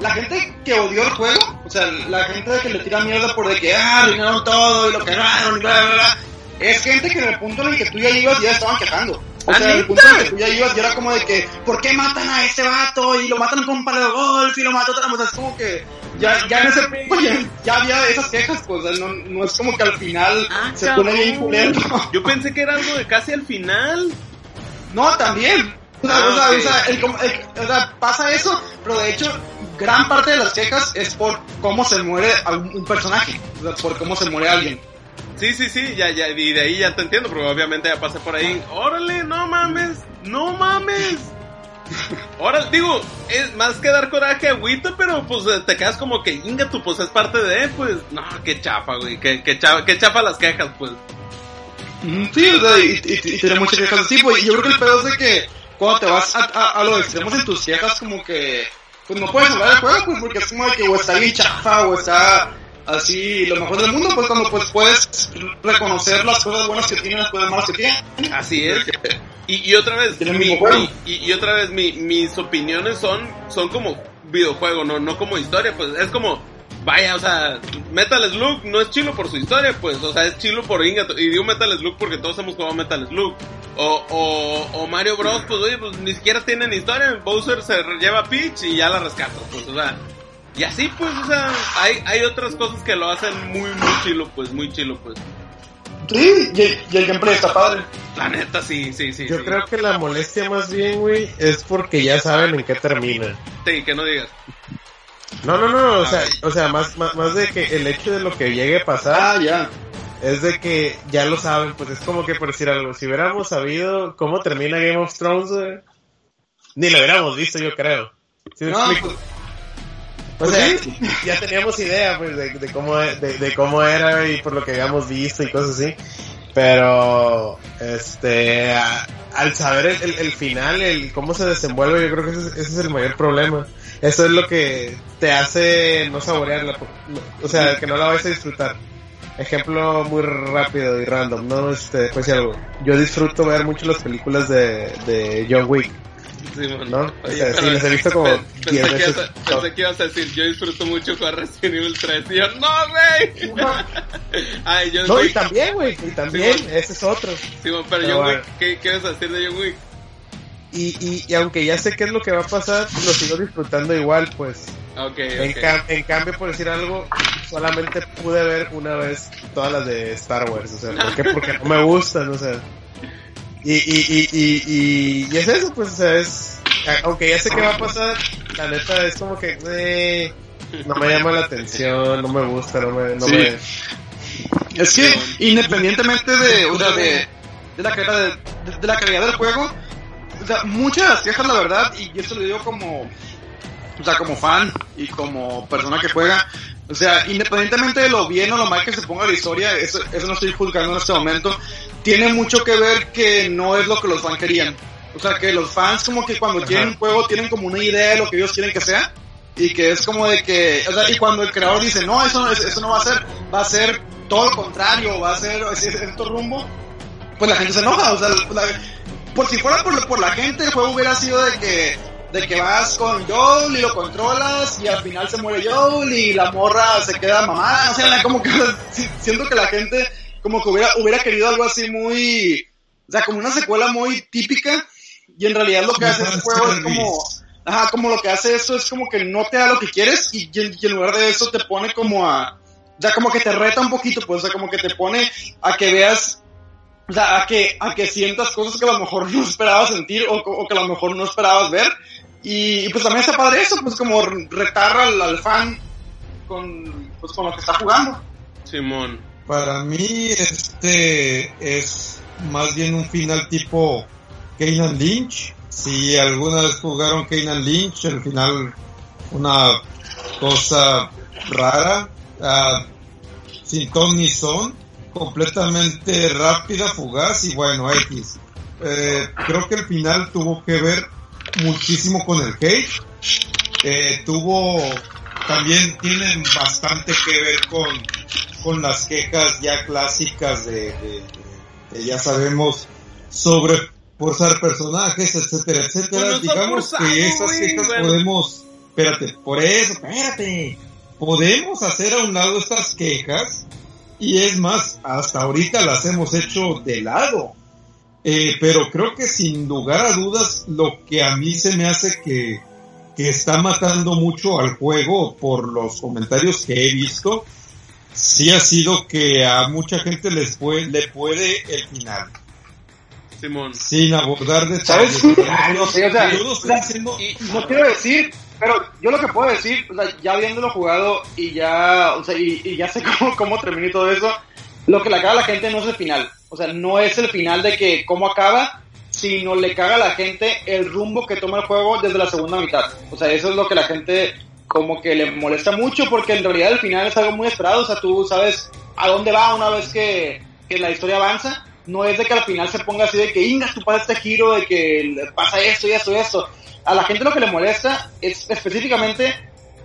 S5: la gente que odió el juego, o sea, la gente que le tira mierda por de que, ah, arruinaron todo y lo cagaron y bla, bla, bla, es gente que en el punto en el que tú ya ibas ya estaban quejando. O sea, el punto en el que tú ya ibas ya era como de que, ¿por qué matan a ese vato? Y lo matan con un palo de golf y lo matan otra cosa. Es como que ya, ya en ese punto ya, había esas quejas, pues no, no es como que al final ah, se pone bien culero.
S4: Yo pensé que era algo de casi al final.
S5: No, también. O sea, o, sea, pasa eso, pero de hecho, gran parte de las quejas es por cómo se muere un personaje, o sea, por cómo se muere alguien.
S4: Sí, sí, sí, ya, ya, y de ahí ya te entiendo, porque obviamente ya pasé por ahí. Órale, no mames, no mames. Ahora, digo, es más que dar coraje agüita, pero pues te quedas como que inga tú, pues es parte de, pues, no, qué chapa, güey, que, que, chapa, que chapa las quejas, pues.
S5: Sí, o sea, y, y, tiene muchas quejas así, pues, yo creo que el pedo es de que cuando te vas a, a, a los extremos en tus quejas, como que, pues no puedes hablar del juego, pues, porque es como de que o está bien chafa, o está así lo mejor del mundo, pues cuando pues puedes reconocer las cosas buenas que tiene, las cosas malas que tiene.
S4: Así es. Y, y otra vez, mi, y, y, otra vez mi, mis opiniones son, son como videojuego, no, no como historia, pues es como, vaya, o sea, Metal Slug no es chilo por su historia, pues, o sea, es chilo por Inga, y digo Metal Slug porque todos hemos jugado Metal Slug. O, o, o Mario Bros, pues oye, pues ni siquiera tienen historia, Bowser se lleva a Peach y ya la rescata, pues, o sea, y así pues, o sea, hay, hay otras cosas que lo hacen muy, muy chilo, pues, muy chilo, pues.
S5: Sí, y, el gameplay está padre.
S4: La neta, sí, sí, sí.
S3: Yo creo que la molestia más bien, güey, es porque ya saben en qué termina.
S4: Sí, que no digas.
S3: No, no, no, o sea, o sea más, más, más de que el hecho de lo que llegue a pasar.
S5: Ah, ya.
S3: Es de que ya lo saben, pues es como que por decir algo, si hubiéramos sabido cómo termina Game of Thrones, ni lo hubiéramos visto, yo creo. ¿Sí me explico? Pues, o sea, ya teníamos idea pues de, cómo de, cómo era y por lo que habíamos visto y cosas así. Pero este al saber el, final, el cómo se desenvuelve, yo creo que ese, es el mayor problema. Eso es lo que te hace no saborearla, o sea, que no la vais a disfrutar. Ejemplo muy rápido y random, no este, pues algo. Yo disfruto ver mucho las películas de, de John Wick
S4: Sí.
S3: ¿No?
S4: Oye,
S3: O sea, sí, los he visto como
S4: pe-
S3: 10
S4: pensé, que ibas
S3: veces.
S4: a, pensé que ibas a decir, yo disfruto mucho jugar Resident Evil 3. Y yo, no, güey. Ay,
S3: No, y también, güey, y también,
S4: Sí,
S3: ese es otro.
S4: Sí, bueno, pero
S3: Pero
S4: John
S3: bueno.
S4: Wick, ¿qué, ¿qué vas a decir de John Wick?
S3: Y, y, y aunque ya sé qué es lo que va a pasar, lo sigo disfrutando igual, pues. En,
S4: ok.
S3: cam- en cambio, por decir algo, solamente pude ver una vez todas las de Star Wars. O sea, ¿por qué? Porque no me gustan, o sea. Y, y, y, y, y, y es eso, pues, o sea, es. Aunque ya sé qué va a pasar, la neta es como que. eh, no me llama la atención, no me gusta, no me. No
S5: Sí.
S3: me
S5: Es que independientemente de, o sea, de, de la calidad de, de- de la calidad del juego, o sea, muchas de las quejas la verdad, y yo esto lo digo como, o sea, como fan y como persona que juega, o sea, independientemente de lo bien o lo mal que se ponga la historia, eso, eso no estoy juzgando en este momento, tiene mucho que ver que no es lo que los fans querían. O sea, que los fans como que cuando quieren un juego tienen como una idea de lo que ellos quieren que sea, y que es como de que, o sea, y cuando el creador dice, no, eso no, eso no va a ser, va a ser todo lo contrario, va a ser ese otro rumbo, pues la gente se enoja, o sea, la- por si fuera por, por la gente, el juego hubiera sido de que, de que vas con Joel y lo controlas y al final se muere Joel y la morra se queda mamada, no sé, como que si- siento que la gente como que hubiera, hubiera querido algo así muy, o sea, como una secuela muy típica y en realidad lo que hace este juego es como, ajá, como lo que hace eso es como que no te da lo que quieres y, y en lugar de eso te pone como a, o sea, como que te reta un poquito, pues, o sea, como que te pone a que veas, o sea, a que, a que sientas cosas que a lo mejor no esperabas sentir o, o que a lo mejor no esperabas ver. Y, y, pues también está padre eso, pues como retar al, al fan con, pues, con lo que está jugando.
S4: Simón.
S2: Para mí, este es más bien un final tipo Keynan Lynch. Si alguna vez jugaron Keynan Lynch, el final una cosa rara, ah, sin ton ni son, completamente rápida, fugaz y bueno, X. Eh, creo que el final tuvo que ver muchísimo con el hate. Eh, tuvo, también tiene bastante que ver con, con las quejas ya clásicas de, de- de- ya sabemos, sobre forzar personajes, etcétera, etcétera. Digamos
S4: forzado,
S2: que esas quejas
S4: bueno.
S2: podemos, espérate, por eso, espérate, podemos hacer a un lado estas quejas y es más, hasta ahorita las hemos hecho de lado. Eh, pero creo que sin lugar a dudas lo que a mí se me hace que, que está matando mucho al juego por los comentarios que he visto, sí ha sido que a mucha gente les puede, le puede el final,
S4: Simón.
S2: sin abordar detalles.
S5: ¿Sabes? Ay, no sé, o sea, o sea,
S2: diciendo-
S4: Y,
S5: No quiero decir, pero yo lo que puedo decir, o sea, ya habiéndolo jugado y ya, o sea, y, ya sé cómo, cómo todo eso, lo que le caga a la gente no es el final. O sea, no es el final de que cómo acaba, sino le caga a la gente el rumbo que toma el juego desde la segunda mitad. O sea, eso es lo que la gente como que le molesta mucho porque en realidad el final es algo muy esperado. O sea, tú sabes a dónde va una vez que, que la historia avanza. No es de que al final se ponga así de que, inga, tú pasa este giro, de que pasa esto y esto y esto. A la gente lo que le molesta es específicamente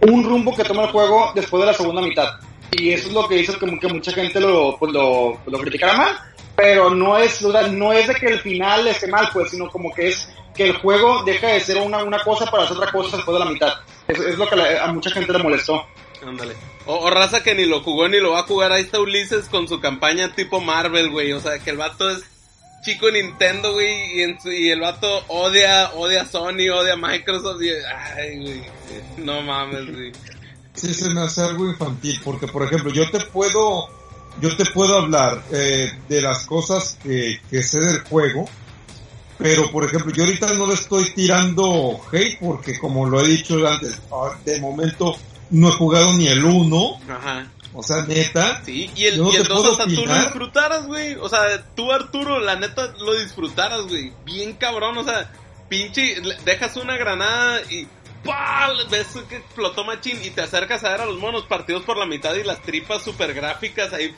S5: un rumbo que toma el juego después de la segunda mitad. Y eso es lo que hizo que, que mucha gente lo, pues, lo, lo mal. Pero no es, no es de que el final esté mal, pues, sino como que es que el juego deja de ser una, una cosa para hacer otra cosa después de la mitad. Es, es lo que a mucha gente le molestó.
S4: ándale. O, o raza que ni lo jugó ni lo va a jugar. Ahí está Ulises con su campaña tipo Marvel, güey. O sea, que el vato es chico Nintendo, güey. Y, en su- y el vato odia, odia a Sony, odia a Microsoft. Y, ay, güey. No mames, güey.
S2: sí se me hace algo infantil, porque por ejemplo, yo te puedo, yo te puedo hablar eh, de las cosas que, que sé del juego, pero por ejemplo, yo ahorita no le estoy tirando hate, porque como lo he dicho antes, ah, de momento no he jugado ni el 1,
S4: Ajá.
S2: O sea, neta,
S4: Sí, y el,
S2: no
S4: y el
S2: te
S4: 2
S2: puedo
S4: hasta tú lo disfrutaras, güey. O sea, tú Arturo, la neta, lo disfrutaras, güey. Bien cabrón, o sea, pinche, dejas una granada y ¡pah! ves que explotó machín y te acercas a ver a los monos partidos por la mitad y las tripas super gráficas ahí,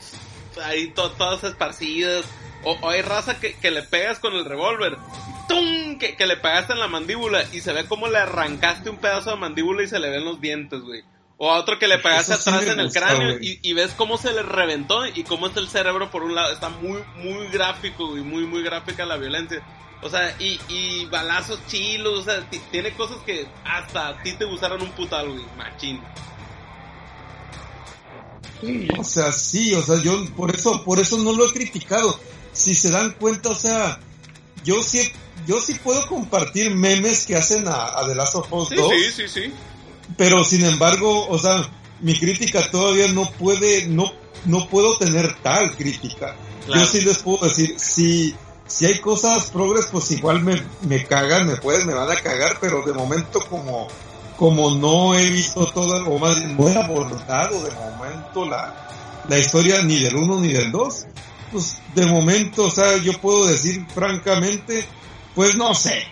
S4: ahí to- todas esparcidas. O, o hay raza que, que le pegas con el revólver. ¡Tum! Que, que le pegaste en la mandíbula y se ve como le arrancaste un pedazo de mandíbula y se le ven los dientes, güey. O a otro que le
S2: Eso sí
S4: atrás en el
S2: gusta,
S4: cráneo y, y ves cómo se le reventó y cómo está el cerebro por un lado. Está muy, muy gráfico y muy, muy gráfica la violencia. O sea, y, y balazos chilos, o sea, tiene cosas que hasta a ti te gustaron un putal, güey, machín.
S2: O sea, sí, o sea, yo por eso, por eso no lo he criticado. Si se dan cuenta, o sea, yo sí, yo sí puedo compartir memes que hacen a, The Last of Us 2.
S4: Sí, sí, sí.
S2: Pero sin embargo, o sea, mi crítica todavía no puede, no, no puedo tener tal crítica. Yo sí les puedo decir, si, si hay cosas progres, pues igual me, me cagan, me pueden, me van a cagar, pero de momento como, como no he visto todo, o más no he abordado de momento la, la historia ni del uno ni del dos, pues de momento, o sea, yo puedo decir francamente, pues no sé.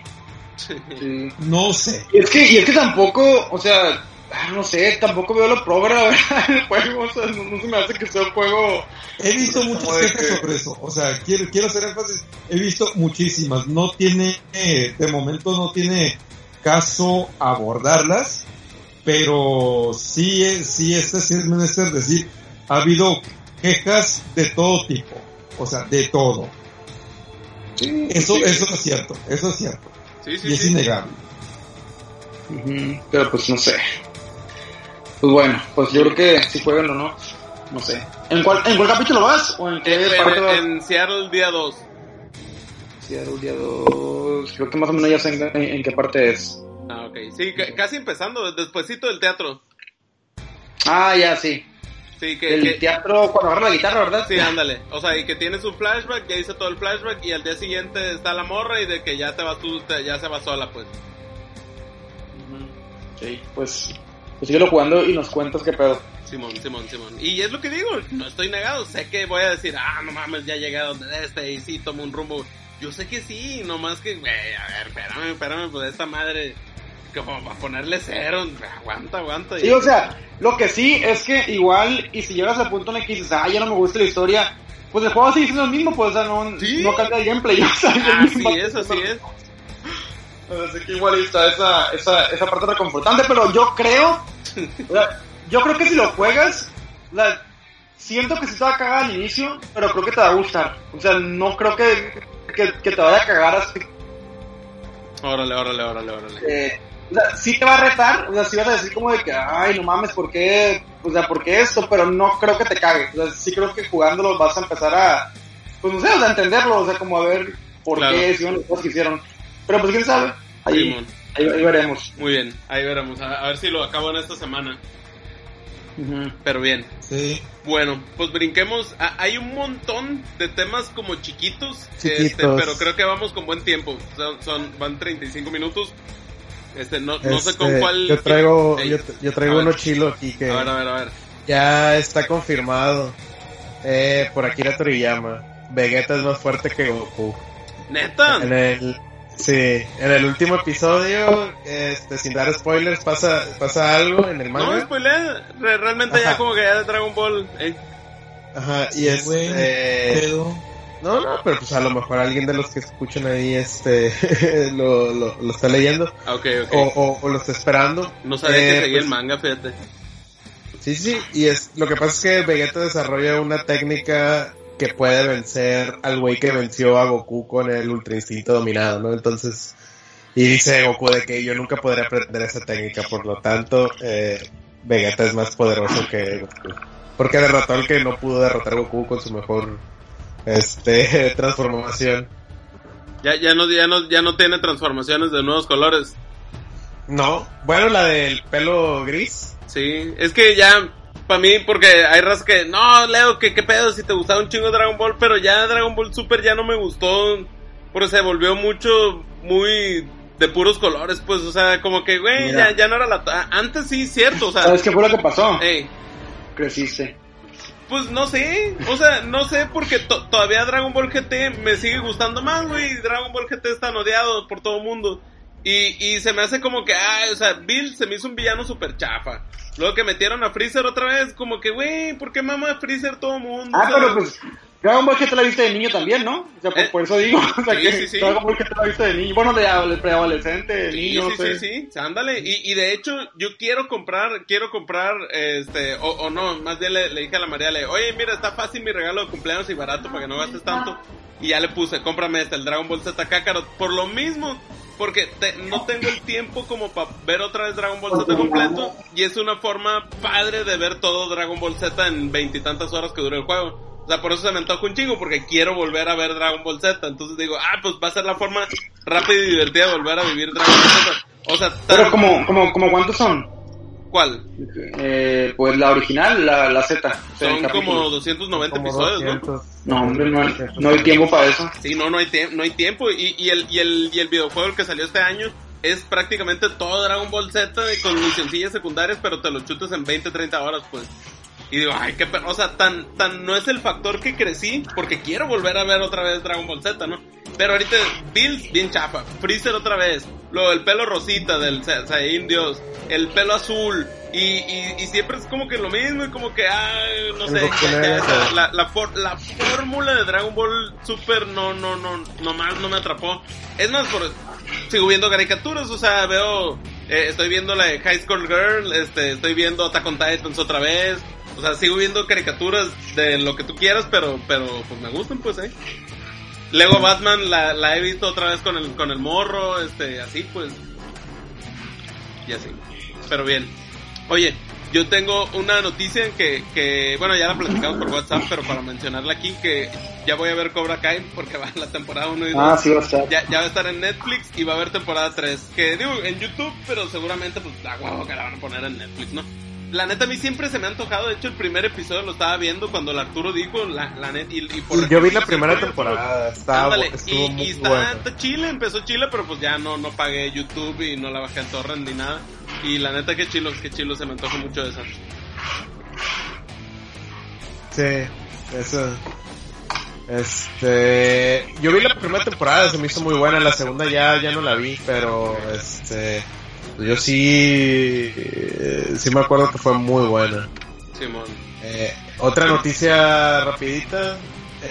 S2: No sé.
S5: Y es que, y es que tampoco, o sea, Ah, no sé, tampoco veo lo programa el juego, o sea, no, se me hace que sea un juego.
S2: He visto muchas quejas sobre eso, o sea, quiero, quiero hacer énfasis, he visto muchísimas, no tiene, de momento no tiene caso abordarlas, pero sí, sí este es menester decir, ha habido quejas de todo tipo, o sea, de todo. eso, eso es cierto, eso es cierto. Y es innegable.
S5: Pero pues no sé. Pues bueno, pues yo creo que si juegan o no, no sé. ¿En cuál, ¿En cuál capítulo vas? ¿O en qué
S4: parte vas? En Seattle día 2.
S5: Seattle día 2. Creo que más o menos ya sé en, qué parte es.
S4: Ah, ok. Sí, casi empezando, despuésito del teatro.
S5: Ah, ya, sí.
S4: Sí, que,
S5: el teatro cuando agarra la guitarra, ¿verdad?
S4: Sí, ándale. O sea, y que tienes un flashback, ya hice todo el flashback y al día siguiente está la morra y de que ya te vas tú, ya se va sola, pues.
S5: Sí, pues pues síguelo jugando y nos cuentas qué pedo.
S4: Simón, Simón, Simón. Y es lo que digo, no estoy negado. Sé que voy a decir, ah, no mames, ya llegué a donde este y sí, tomo un rumbo. Yo sé que sí, nomás que, güey, a ver, espérame, espérame, pues esta madre, como a ponerle cero, aguanta, aguanta.
S5: Sí, o sea, lo que sí es que igual, y si llegas al punto en el que dices, ah, ya no me gusta la historia, pues el juego sigue siendo el mismo, pues, o sea, no, no cambia el gameplay, o sea,
S4: ah, sí, eso sí es.
S5: Así que igual está esa, esa, esa parte reconfortante, pero yo creo, yo creo que si lo juegas, siento que si te va a cagar al inicio, pero creo que te va a gustar. O sea, no creo que, que, te vaya a cagar así.
S4: Órale, órale, órale, órale.
S5: Eh, o sea, sí te va a retar, o sea, sí vas a decir como de que, ay, no mames, ¿por qué? O sea, ¿por qué esto? Pero no creo que te cague. O sea, sí creo que jugándolo vas a empezar a, pues no sé, a entenderlo, o sea, como a ver por qué hicieron las cosas que hicieron. Pero pues quién sabe. Ahí, ahí, veremos.
S4: Muy bien, ahí veremos. A, ver si lo acabo en esta semana. Pero bien.
S2: Sí.
S4: Bueno, pues brinquemos. hay un montón de temas como chiquitos, Este, pero creo que vamos con buen tiempo. Son, van 35 minutos. Este, no, no sé con este, cuál.
S3: Yo traigo, yo, traigo uno chilo aquí que.
S4: A ver, a ver, a ver.
S3: Ya está confirmado. Eh, por aquí la Toriyama. Vegeta es más fuerte que Goku.
S4: ¿Neta?
S3: En el, Sí, en el último episodio, este, sin dar spoilers, pasa, pasa algo en el manga.
S4: No, spoiler, realmente ya como que ya de Dragon Ball. Eh.
S3: Ajá, y este... No, no, pero pues a lo mejor alguien de los que escuchan ahí este lo, lo, lo está leyendo.
S4: Okay,
S3: O, o, lo está esperando.
S4: No sabía que eh, seguía el pues manga, fíjate.
S3: Sí, sí, y es lo que pasa es que Vegeta desarrolla una técnica que puede vencer al güey que venció a Goku con el Ultra Instinto dominado, ¿no? Entonces, y dice Goku de que yo nunca podré aprender esa técnica, por lo tanto, eh, Vegeta es más poderoso que Goku. Porque derrotó al que no pudo derrotar a Goku con su mejor este transformación.
S4: Ya, ya no, ya no, ya no tiene transformaciones de nuevos colores.
S3: No, bueno, la del pelo gris.
S4: Sí, es que ya para mí, porque hay razas que, no, Leo, que qué pedo si te gustaba un chingo Dragon Ball, pero ya Dragon Ball Super ya no me gustó, porque se volvió mucho, muy de puros colores, pues, o sea, como que, güey, ya, ya, no era la... Antes sí, cierto, o sea...
S5: ¿Sabes qué fue lo que pasó? Creciste.
S4: Pues no sé, o sea, no sé porque todavía Dragon Ball GT me sigue gustando más, güey. Dragon Ball GT está odiado por todo el mundo. Y, y se me hace como que, ah, o sea, Bill se me hizo un villano super chafa. Luego que metieron a Freezer otra vez, como que, güey, ¿por qué mama a Freezer todo el mundo?
S5: Ah, pero pues, Dragon Ball te la viste de niño también, ¿no? O sea, por,
S4: ¿Eh?
S5: por eso digo, o sea,
S4: Sí,
S5: que
S4: sí, sí.
S5: Dragon Ball te la viste de niño. Bueno, de preadolescente, de
S4: Sí,
S5: niño,
S4: sí,
S5: no sé.
S4: sí, sí, ándale. Y, y de hecho, yo quiero comprar, quiero comprar, este, o, o no, más bien le, le dije a la María, le, oye, mira, está fácil mi regalo de cumpleaños y barato para que no gastes tanto. Y ya le puse, cómprame este, el Dragon Ball Z Kakarot. Por lo mismo, porque te- no tengo el tiempo como para ver otra vez Dragon Ball Z completo. Y es una forma padre de ver todo Dragon Ball Z en veintitantas horas que dura el juego. O sea, por eso se me antoja un chingo, porque quiero volver a ver Dragon Ball Z. Entonces digo, ah, pues va a ser la forma rápida y divertida de volver a vivir Dragon Ball Z. O sea,
S5: Pero como, como, como cuántos son?
S4: ¿cuál?
S5: Eh, pues la original, la, la Z.
S4: Son como 290
S3: Como
S4: episodios, ¿no?
S3: 200.
S5: No, hombre, no hay, no hay tiempo para eso.
S4: Sí, no, no hay, tiempo no hay tiempo. Y, y, el, y, el, y el videojuego que salió este año es prácticamente todo Dragon Ball Z de- con misioncillas secundarias, pero te lo chutas en 20, 30 horas, pues. Y digo, ay, qué per... O sea, tan, tan no es el factor que crecí, porque quiero volver a ver otra vez Dragon Ball Z, ¿no? Pero ahorita, Bills, bien chafa. Freezer otra vez. Luego el pelo rosita del Sa- Saiyajin Dios. El pelo azul. Y, y, y siempre es como que lo mismo y como que, ay, no sé. Ya- ya-
S3: negro.
S4: la, la, la for- la fórmula de Dragon Ball Super no, no, no, no más no me atrapó. Es más, por, sigo viendo caricaturas, o sea, veo, eh, estoy viendo la de High School Girl, este, estoy viendo Attack on Titans otra vez. O sea, sigo viendo caricaturas de lo que tú quieras, pero, pero, pues me gustan, pues, eh. Lego Batman la, la he visto otra vez con el, con el morro, este, así, pues. Y así. Pero bien. Oye, yo tengo una noticia que, que, bueno, ya la platicamos por WhatsApp, pero para mencionarla aquí, que ya voy a ver Cobra Kai porque va la temporada 1 y 2.
S5: Ah, sí va a estar.
S4: Ya, ya va a estar en Netflix y va a haber temporada 3. Que digo, en YouTube, pero seguramente, pues, la huevo que la van a poner en Netflix, ¿no? La neta, a mí siempre se me ha antojado. De hecho, el primer episodio lo estaba viendo cuando el Arturo dijo, la, la neta, y, y por
S3: yo vi la primera temporada. Estaba,
S4: y,
S3: muy
S4: y está,
S3: bueno.
S4: está chile, empezó chile, pero pues ya no, no pagué YouTube y no la bajé en torrent ni nada. Y la neta, que chilo, que chilo, se me antoja mucho esa.
S3: Sí, eso. Este, yo vi la primera temporada, se me hizo muy buena, la segunda ya, ya no la vi, pero este, yo sí, eh, sí me acuerdo que fue muy buena.
S4: Simón.
S3: Eh, otra noticia rapidita,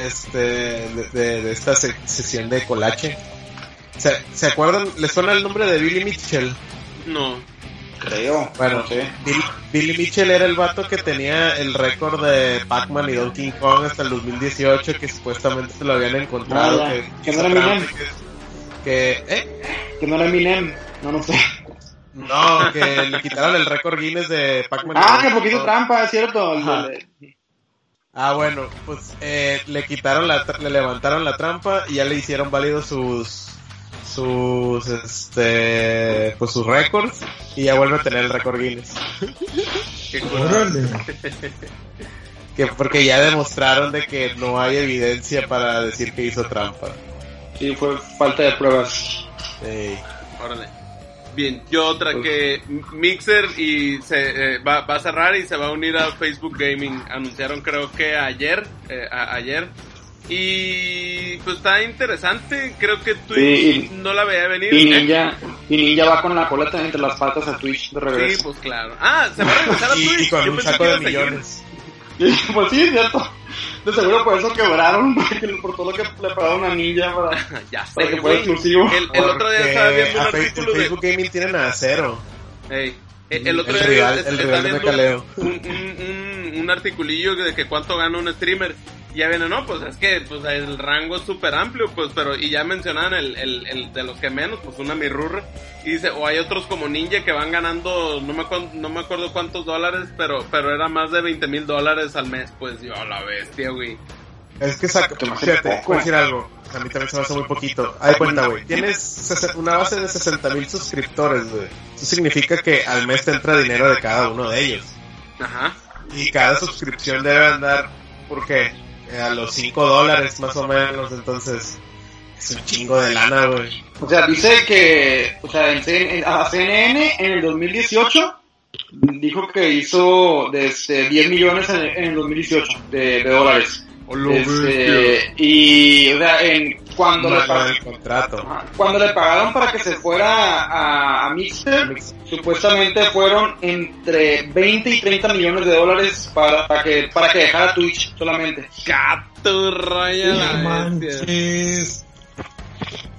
S3: este, de, de- de esta se- sesión de colache. ¿Se, ¿Se acuerdan? ¿Les suena el nombre de Billy Mitchell?
S4: No.
S5: Creo.
S3: Bueno,
S5: no sé.
S3: Bill- Billy Mitchell era el vato que tenía el récord de Pac-Man y Donkey Kong hasta el 2018, que supuestamente se lo habían encontrado. Que
S5: no era Eminem.
S3: que, ¿eh?
S5: Que no era Eminem. No, no sé.
S3: No, que le quitaron el récord Guinness de Pac-Man.
S5: Ah,
S3: Donkey
S5: que poquito
S3: Kong.
S5: trampa, es cierto.
S3: Ah, bueno, pues eh, le quitaron la, le levantaron la trampa y ya le hicieron válidos sus, sus, este, pues sus récords y ya vuelve a tener el récord Guinness.
S4: Qué.
S3: Que porque ya demostraron de que no hay evidencia para decir que hizo trampa.
S5: Sí, fue falta de pruebas.
S3: Ey.
S4: Órale. Bien, yo otra que Mixer y se eh, va, va a cerrar y se va a unir a Facebook Gaming. Anunciaron creo que ayer, eh, a- ayer. Y pues está interesante, creo que Twitch
S5: Sí, y-
S4: no la veía venir.
S5: Y. Ninja, y Ninja va con la cola entre las patas a Twitch de
S4: Sí,
S5: regreso.
S4: pues claro. Ah, se va a regresar a
S3: Y,
S4: Twitch.
S3: y con
S4: Yo
S3: un
S4: pensé
S3: saco
S4: que
S3: de
S4: a seguir.
S3: millones.
S5: pues sí, es cierto. De seguro por eso quebraron, porque por todo lo que le pagaron a Ninja para,
S4: ya sé,
S5: para que fuera exclusivo.
S4: El, el otro día estaba viendo un artículo de...
S3: Facebook Gaming tienen a cero.
S4: Ey, el, el otro
S3: El
S4: día
S3: rival- el rival de
S4: un, un, un, un articulillo de que cuánto gana un streamer. Y ya viene, no, pues es que pues el rango es súper amplio, pues, pero, y ya mencionaban el, el, el de los que menos, pues una mirrurra. Y dice, o hay otros como Ninja que van ganando, no me, acuerdo, no me acuerdo cuántos dólares, pero, pero era más de 20 mil dólares al mes, pues yo, a la bestia, güey.
S3: Es que saca, fíjate, a decir algo. A mí también se me hace muy poquito. Hay cuenta, güey. Tienes una base de 60 mil suscriptores, güey. Eso significa que al mes te entra dinero de cada uno de ellos.
S4: Ajá.
S3: Y cada suscripción debe andar, ¿por qué? Eh, A los 5 dólares más o menos. Entonces, es un chingo de lana, güey.
S5: O sea, dice que, o sea, en CN a CNN en el 2018 dijo que hizo desde 10 millones en, en el 2018 de, de dólares. Este, y o sea, en, cuando, le pagaron,
S3: el contrato.
S5: cuando le pagaron para que se fuera a, a Mixer, supuestamente fueron entre 20 y 30 millones de dólares para, para que para que dejara Twitch solamente.
S4: Bestia.
S2: Manches.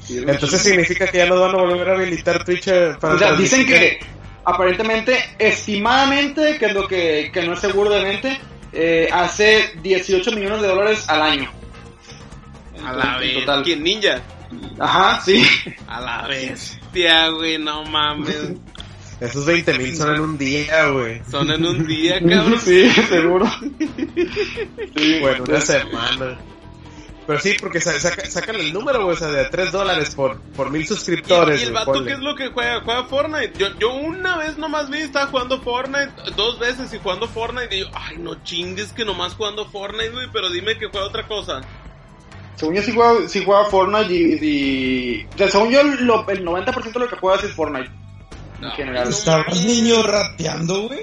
S3: Entonces significa que ya no van a volver a habilitar Twitch eh, para
S5: O sea, dicen que aparentemente, estimadamente, que es lo que, que no es seguro de mente, eh, hace 18 millones de dólares al año.
S4: A la
S5: En
S4: vez.
S5: total.
S4: ¿Quién ninja?
S5: Ajá, sí.
S4: A la bestia, güey, no mames.
S3: Esos 20 mil son en un día, güey.
S4: Son en un día, cabrón.
S5: Sí, seguro. Sí,
S3: Bueno, una semana. Pero sí, porque sa- saca- sacan el número, güey, o sea, de 3 dólares por, por mil
S4: Y,
S3: suscriptores.
S4: y el
S3: güey,
S4: vato. ¿qué es lo que juega? Juega Fortnite. Yo, yo una vez nomás vi, estaba jugando Fortnite, dos veces y jugando Fortnite. Y yo, ay, no chingues que nomás jugando Fortnite, güey, pero dime que juega otra cosa.
S5: Según yo sí juega, sí juega Fortnite y, y- O sea, según yo lo- el 90% de lo que juegas es Fortnite. En
S4: No,
S5: general.
S4: no
S2: ¿Estabas niño rapeando, güey?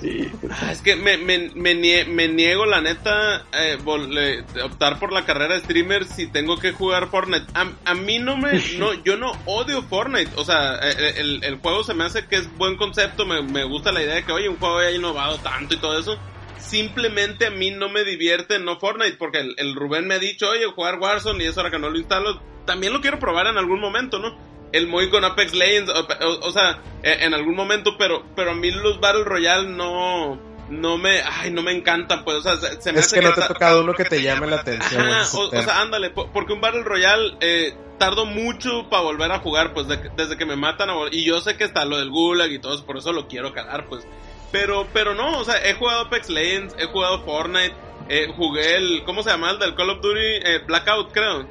S5: Sí.
S4: Es que me, me, me, nie- me niego, la neta, eh, eh, optar por la carrera de streamer si tengo que jugar Fortnite. A, a mí no me, no, yo no odio Fortnite. O sea, eh, el, el juego se me hace que es buen concepto. Me, me gusta la idea de que, oye, un juego haya innovado tanto y todo eso. Simplemente a mí no me divierte no Fortnite porque el, el Rubén me ha dicho, oye, jugar Warzone y es hora que no lo instalo. También lo quiero probar en algún momento, ¿no? El muy con Apex Legends, o, o- o sea, eh, en algún momento, pero, pero a mí los Battle Royale no, no me, ay, no me encantan, pues, o sea, se, me
S3: Es
S4: hace
S3: que no te ha tocado uno que te llame la atención.
S4: Ajá, o, sea, ándale, po- porque un Battle Royale eh, tardo mucho para volver a jugar, pues de- desde que me matan, y yo sé que está lo del Gulag y todo eso, por eso lo quiero calar, pues. Pero, pero no, o sea, he jugado Apex Legends, he jugado Fortnite, eh, jugué el, ¿cómo se llama? El del Call of Duty, eh, Blackout, creo.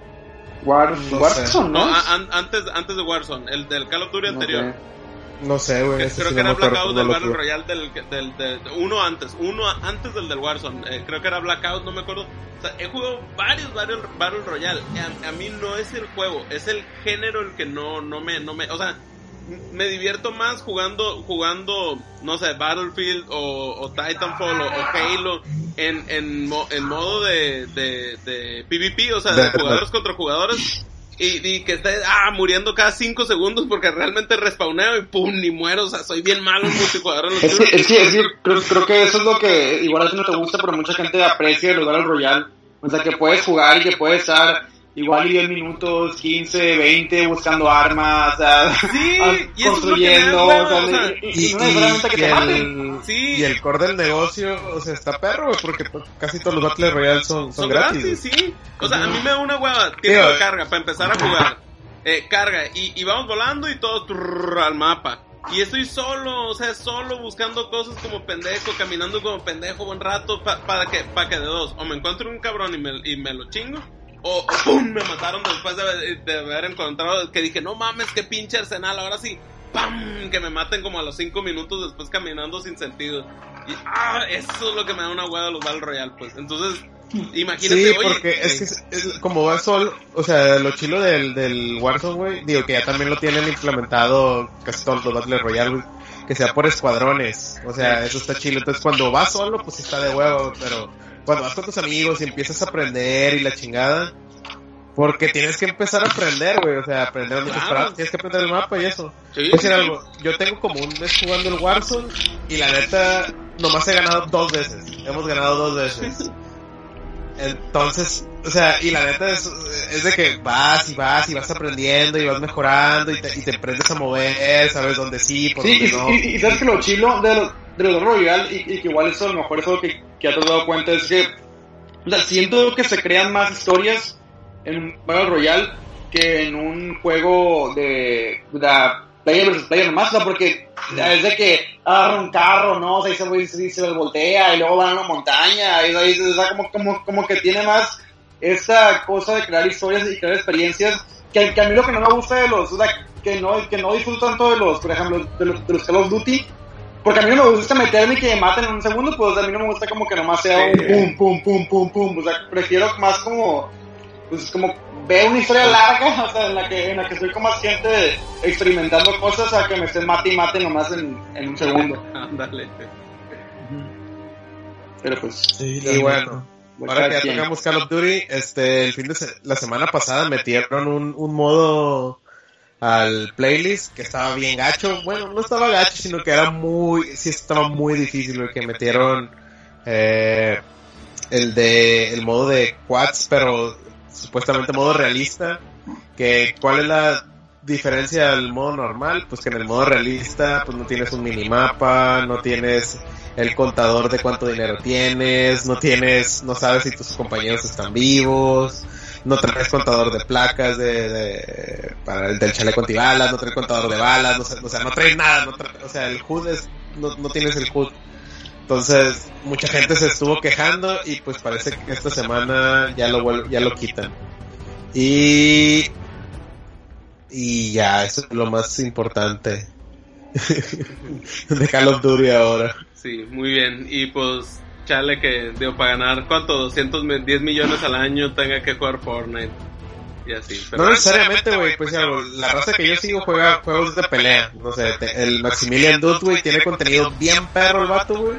S5: War,
S3: No
S5: Warzone,
S4: No,
S5: ¿no?
S4: a- an- antes, antes de Warzone, el del Call of Duty
S5: No
S4: anterior.
S3: No sé, güey.
S4: Creo
S3: sí
S4: que era Blackout del Battle. Royale del, del, del- uno antes, uno a- antes del del Warzone, eh, creo que era Blackout, no me acuerdo. O sea, he jugado varios Battle, Battle Royale. A, a mí no es el juego, es el género el que no, no me, no me, o sea, me divierto más jugando, jugando, no sé, Battlefield o, o Titanfall o, o Halo en, en, mo- en modo de, de, de PvP, o sea, de jugadores contra jugadores. Y, y que esté ah, muriendo cada 5 segundos porque realmente respawneo y pum, ni muero. O sea, soy bien malo en multijugador en los
S5: Es que, es que, es que creo, creo que eso es lo que igual a ti no te gusta, pero mucha gente aprecia el Battle Royale. O sea, que puedes jugar y que puedes estar igual y 10 minutos, 15, 20 buscando armas, o sea,
S4: Sí, y
S5: construyendo, y,
S3: el,
S4: Sí.
S3: y el core del negocio, o sea, está perro, porque casi todos los Battle Royale son, son,
S4: Son
S3: gratis.
S4: gratis, sí. O sea, a mí me da una hueva. Tiempo
S3: Digo,
S4: de carga para empezar a jugar. Eh, carga. Y, y vamos volando y todo trrr, al mapa. Y estoy solo, o sea, solo buscando cosas como pendejo, caminando como pendejo buen rato pa- para que, para que de dos. O me encuentro un cabrón y me, y me lo chingo. O, o ¡pum! me mataron después de, de haber encontrado, que dije, no mames, qué pinche arsenal, ahora sí. ¡Pam! Que me maten como a los cinco minutos después caminando sin sentido. Y, ah, eso es lo que me da una hueá de los Battle Royale, pues. Entonces, imagínate,
S3: Sí,
S4: oye,
S3: porque es
S4: eh,
S3: que es- es- como va solo, o sea, lo chilo del, del Warzone, güey, digo que ya también lo tienen implementado casi todos los Battle Royale, güey, que sea por escuadrones, o sea, eso está chilo. Entonces cuando vas solo, pues está de huevo, pero cuando vas con tus amigos y empiezas a aprender y la chingada, porque tienes que empezar a aprender, güey, o sea, aprender dónde
S4: Claro.
S3: tienes que aprender el mapa y eso.
S4: sí,
S3: decir
S4: sí,
S3: algo, yo tengo como un mes jugando el Warzone y la neta nomás he ganado dos veces. Hemos ganado dos veces. Entonces, o sea, y la neta es, es de que vas y vas y vas aprendiendo y vas mejorando y te, y te aprendes a mover, sabes dónde sí, por
S5: Sí,
S3: dónde no.
S5: y, y- y sabes que lo chilo de los, de los Royale, y, y que igual eso a lo mejor es algo que, que ya te has dado cuenta, es que o sea, siento que se crean más historias en un Battle Royale que en un juego de, de player versus player nomás, o sea, porque es de que agarra un carro, ¿no? O sea, y se, y se, se voltea y luego van a una montaña, y, y- o sea, como, como, como que tiene más esta cosa de crear historias y crear experiencias que, que a mí lo que no me gusta de los, o sea, que no, que no disfruto tanto de los, por ejemplo, de los, de los Call of Duty, porque a mí no me gusta meterme y que me maten en un segundo, pues a mí no me gusta como que nomás sea un pum, pum, pum, pum, pum, o sea, prefiero más como, pues como ver una historia larga, o sea, en la que, en la que estoy con más gente experimentando cosas a que me estén mate y mate nomás en, en un segundo.
S4: Ándale.
S5: Pero pues.
S3: Sí, y bueno, ahora que ya tocamos Call of Duty, este, el fin de la semana pasada metieron un, un modo al playlist que estaba bien gacho. Bueno, no estaba gacho, sino que era muy, sí estaba muy difícil porque metieron eh, el de el modo de quads, pero supuestamente modo realista. Que cuál es la diferencia al modo normal, pues que en el modo realista pues no tienes un minimapa, no tienes el contador de cuánto dinero tienes, no tienes, no sabes si tus compañeros están vivos, no traes contador de placas de, de para el del chaleco antibalas, no traes contador de balas, no, o sea, no traes nada, no o sea, el HUD es, no, no tienes el HUD. Entonces, mucha gente se estuvo quejando y pues parece que esta semana ya lo ya lo quitan. Y y ya, eso es lo más importante. de Call of Duty ahora.
S4: Sí, muy bien. Y pues, chale que, digo, para ganar, ¿cuánto? 210 millones al año tenga que jugar Fortnite. Y así.
S3: No necesariamente, güey. Pues ya, la raza que yo sigo juega juegos de pelea. No sé, el Maximilian Dude, güey, tiene contenido bien perro el vato, güey.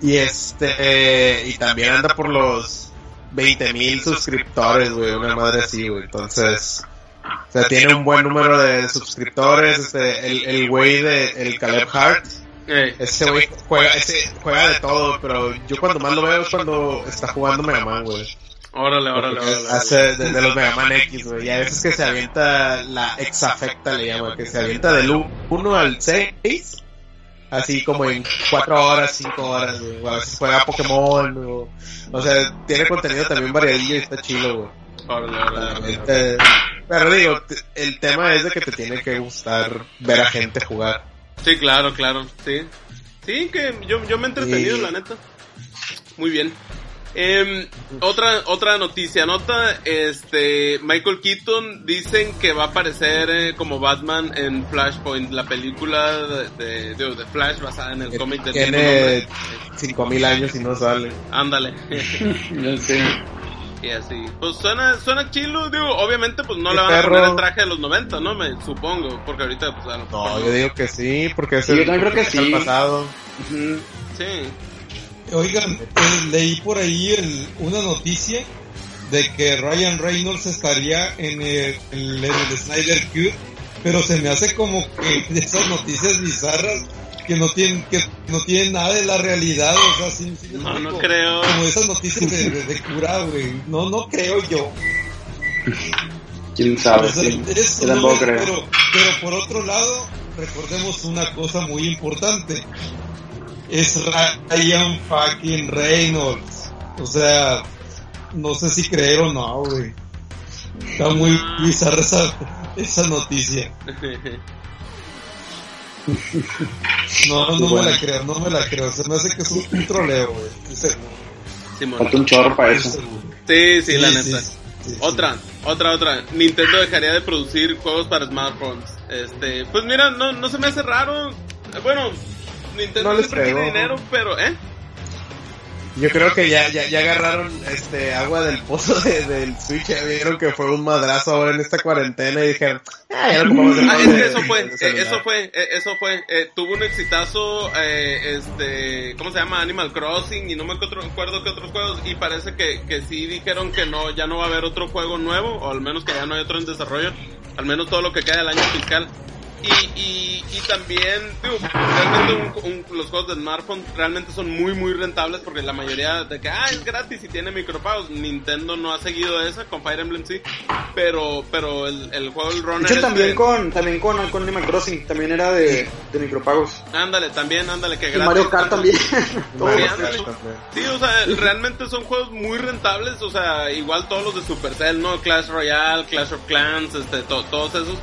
S3: Y este, y también anda por los 20 mil suscriptores, güey. Una madre así, güey. Entonces o sea, tiene un buen número de suscriptores. Este, el, el güey de el Caleb Hart. Eh. ese güey juega, ese, juega de todo, pero yo cuando más lo veo es cuando está jugando Mega Man, güey.
S4: Órale, órale, órale.
S3: Hace de, los Mega Man X, güey. Y a veces que se avienta la exafecta, le llama, que se avienta del 1 al 6. Así como en 4 horas, 5 horas, güey. A veces juega Pokémon, o, o sea, tiene contenido también variadillo y está chido, güey.
S4: Órale, órale,
S3: órale. Pero digo, el tema es de que te tiene que gustar ver a gente jugar.
S4: Sí, claro, claro, sí. Sí, que yo, yo me he entretenido, la neta. Muy bien. Eh, otra otra noticia, nota, este Michael Keaton dicen que va a aparecer eh, como Batman en Flashpoint, la película de, de, Flash basada en el cómic de
S3: Tiene 5000 años y no sale.
S4: Ándale. no sé. Y así. Pues suena, suena chilo, digo, obviamente pues no le van a poner el traje de los 90, ¿no? Me supongo, porque ahorita pues
S3: No, yo digo que sí, porque es el,
S5: creo que sí.
S3: pasado.
S4: Sí.
S2: Oigan, eh, leí por ahí una noticia de que Ryan Reynolds estaría en el, en el Snyder Cut, pero se me hace como que de esas noticias bizarras que no tienen que no tienen nada de la realidad, o sea, sí,
S4: no, no creo.
S2: Como esas noticias de, de, cura, güey. No, no creo yo.
S5: ¿Quién sabe? sí.
S2: Eso tampoco creo. Pero, pero por otro lado, recordemos una cosa muy importante. Es Ryan fucking Reynolds. O sea, no sé si creer o no, güey. Está muy bizarra esa, esa noticia. No, no me la creo, no me la creo. Se me hace que es un, troleo, güey.
S5: Falta un chorro para eso.
S4: Sí, sí, la neta. otra, otra, otra. Nintendo dejaría de producir juegos para smartphones. Este, pues mira, no, no se me hace raro. Bueno, Nintendo no siempre tiene dinero, pero, ¿eh?
S3: Yo creo que ya, ya, ya agarraron este agua del pozo de, del Switch, ya vieron que fue un madrazo ahora en esta cuarentena y dijeron, ah, ya
S4: lo ah, es que eso fue, eh, eso fue, eh, eso fue, eh, tuvo un exitazo, eh, este, ¿cómo se llama? Animal Crossing y no me acuerdo que otros juegos y parece que, que sí dijeron que no, ya no va a haber otro juego nuevo, o al menos que ya no hay otro en desarrollo, al menos todo lo que queda del año fiscal. Y, y, y también, digo, realmente los juegos de smartphone realmente son muy, muy rentables porque la mayoría de que, ah, es gratis y tiene micropagos. Nintendo no ha seguido esa, con Fire Emblem sí, pero, pero el, el juego del Runner.
S5: De también, con, también con, con Animal Crossing, también era de, de micropagos.
S4: Ándale, también, ándale, que gratis.
S5: Mario Kart también.
S4: sí, o sea, realmente son juegos muy rentables, o sea, igual todos los de Supercell, ¿no? Clash Royale, Clash of Clans, este, todos esos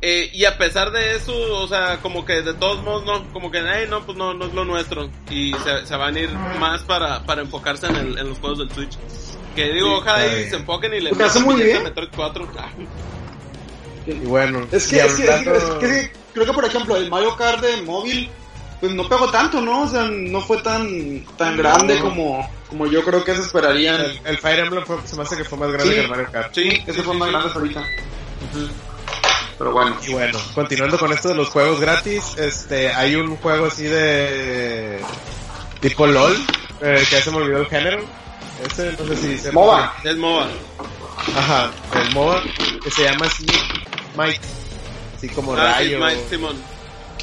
S4: eh, y a pesar de eso, o sea, como que de todos modos, no, como que, ay, no, pues no, no es lo nuestro. Y se, se van a ir más para, para enfocarse en, el, en los juegos del Switch. Que digo, ojalá y se enfoquen y le
S5: metan muy bien.
S4: Metroid 4.
S3: Y bueno,
S5: es que, es, que, es, que, creo que por ejemplo el Mario Kart de móvil, pues no pegó tanto, ¿no? O sea, no fue tan, tan grande como, como yo creo que se esperarían.
S3: El, Fire Emblem se me hace que fue más grande que el Mario Kart.
S5: Sí, ese fue más grande ahorita. Pero bueno.
S3: Y bueno, continuando con esto de los juegos gratis, este, hay un juego así de tipo LOL Eh, que ya se me olvidó el género. Ese, no sé si se
S5: MOBA.
S4: Es MOBA.
S3: Ajá, el MOBA que se llama así Mike. Así como
S4: Ah,
S3: rayo.
S4: Mike, Simón.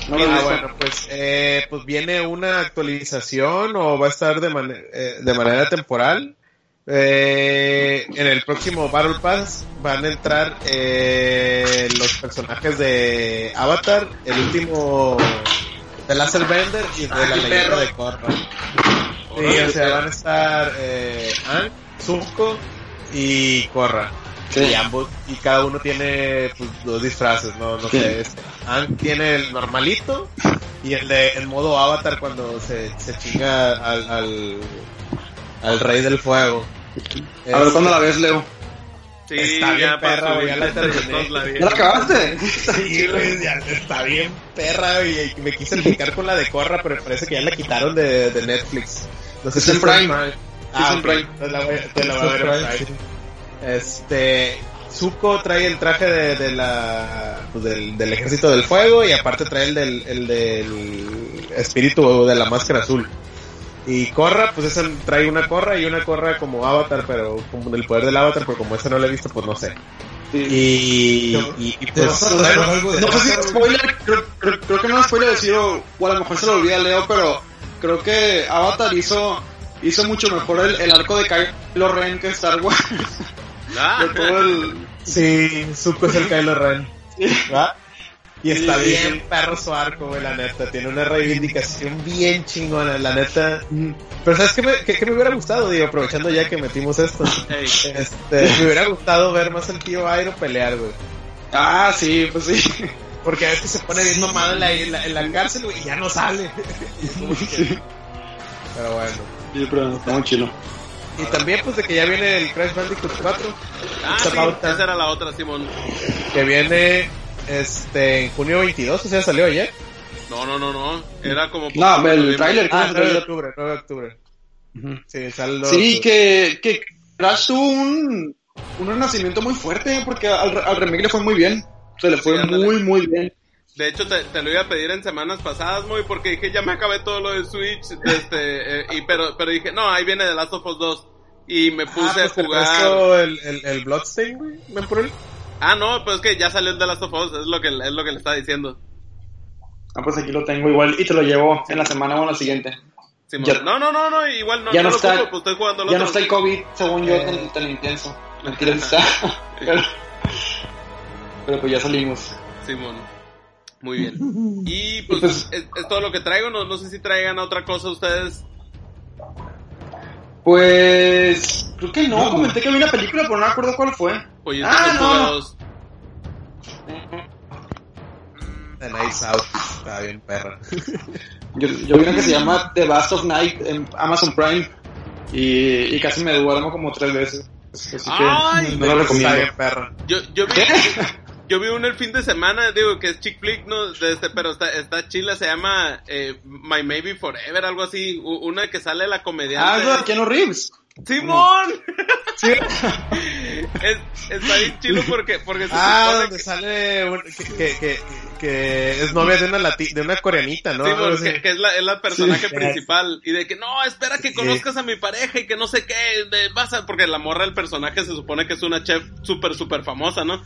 S5: No lo he
S3: ah, bueno, pues, eh, pues viene una actualización o va a estar de, mane- eh, de manera temporal. Eh, en el próximo Battle Pass van a entrar eh, los personajes de Avatar, el último de Laser Bender y de la leyenda de Korra. Sí, o sea, van a estar eh, Aang, Zuko y Korra.
S5: Sí.
S3: Y ambos, y cada uno tiene pues, dos disfraces, no, no
S5: Sí.
S3: sé. Este, tiene el normalito y el de en modo avatar cuando se, se chinga al, al, al rey del fuego.
S5: A ver cuándo la ves, Leo.
S4: Sí,
S3: Está bien
S4: ya
S3: perra, güey, ya la terminé.
S4: la.
S5: ¿Ya la acabaste?
S3: Sí, güey, ya está bien perra y, y me quise picar con la de Corra, pero parece que ya la quitaron de, de Netflix. No sé
S5: Es
S3: si
S5: en Prime.
S3: Ah,
S5: en
S3: ok,
S5: Prime.
S3: entonces la voy, te la voy a ver en Prime. Este, Zuko trae el traje de, de la, pues del, del ejército del fuego y aparte trae el del, el del espíritu de la máscara azul. Y Corra, pues esa trae una Corra y una Corra como avatar, pero como del poder del avatar, pero como esa no la he visto, pues no sé. Y, y, y,
S2: ¿Te
S3: pues,
S2: a hablar algo de
S5: No sé si
S2: Avatar,
S5: es spoiler, creo, creo, creo que no es spoiler decir, o, o a lo mejor se lo olvida Leo, pero creo que Avatar hizo, hizo mucho mejor el, el arco de Kylo Ren que Star Wars.
S4: Ah,
S5: De todo el...
S3: Sí, Zuko es el Kylo Ren. ¿Va? Y está bien perro su arco, güey, la neta. Tiene una reivindicación bien chingona, la neta. Pero ¿sabes qué me, qué, qué me hubiera gustado? Digo, aprovechando ya que metimos esto. Este, me hubiera gustado ver más al tío Airo pelear, güey.
S5: Ah, sí, pues sí.
S3: Porque a veces se pone bien mamado en la, en la, en la cárcel, güey, y ya no sale. Pero bueno.
S5: Sí, pero está muy chilo.
S3: Y también, pues, de que ya viene el Crash Bandicoot 4.
S4: Ah, sí, esa era la otra, Simón.
S3: Que viene, este, en junio 22, o sea, salió ayer.
S4: No, no, no, no. Era como...
S5: No, el trailer,
S3: Ah,
S5: ¿cómo
S3: 9
S5: se
S3: de octubre, 9 de octubre. Sí, sale el
S5: Sí, que, que Crash tuvo un, un renacimiento muy fuerte porque al, al remake le fue muy bien. Se le fue
S4: Sí,
S5: muy, muy bien.
S4: De hecho, te, te lo iba a pedir en semanas pasadas, muy, porque dije, ya me acabé todo lo de Switch, este, eh, y pero, pero dije, no, ahí viene The Last of Us 2. Y me puse
S3: Ah, pues
S4: a
S3: te
S4: jugar.
S3: el, el, el Bloodstain, güey, ven por él.
S4: Ah, no, pues es que ya salió el The Last of Us, es lo que, es lo que le estaba diciendo.
S5: Ah, pues aquí lo tengo igual y te lo llevo en la semana o en la siguiente. Ya-
S4: no, no, no, no, igual no,
S5: ya
S4: no
S5: no
S4: lo
S5: está-
S4: ocupo, pues estoy jugando
S5: Ya no está el COVID, según yo, tan, tan intenso. Mentira, sí está. Pero, pero pues ya salimos.
S4: Simón. Muy bien. Y pues,
S5: pues-
S4: es, es todo lo que traigo, no, no sé si traigan otra cosa ustedes.
S5: Pues creo que no,
S2: No.
S5: comenté que había una película, pero no me acuerdo cuál fue.
S4: Pollitos
S5: Ah, no.
S4: Fuga 2.
S3: The Nice Out, está bien perra.
S5: Yo, yo vi una que se llama The Last of Night en Amazon Prime y, y casi me duermo como tres veces. Así que
S4: Ay,
S5: no lo recomiendo.
S3: Está bien perra.
S4: Yo, yo vi,
S5: ¿Qué?
S4: Yo vi uno el fin de semana, digo que es chick flick, ¿no? De este, pero está, está chila, se llama eh, My Maybe Forever, algo así. Una que sale la comediante.
S5: Ah, de Keanu Reeves.
S4: ¡Simón! es, está bien chilo porque, porque se
S3: Ah,
S4: supone
S3: donde sale un- que, que, que, que es novia de una lati, de una coreanita, ¿no?
S4: Sí, porque- que es la, es la personaje
S3: Sí.
S4: principal. Y de que, no, espera que
S3: Sí.
S4: conozcas a mi pareja y que no sé qué. De, vas a, porque la morra del personaje se supone que es una chef súper, súper famosa, ¿no?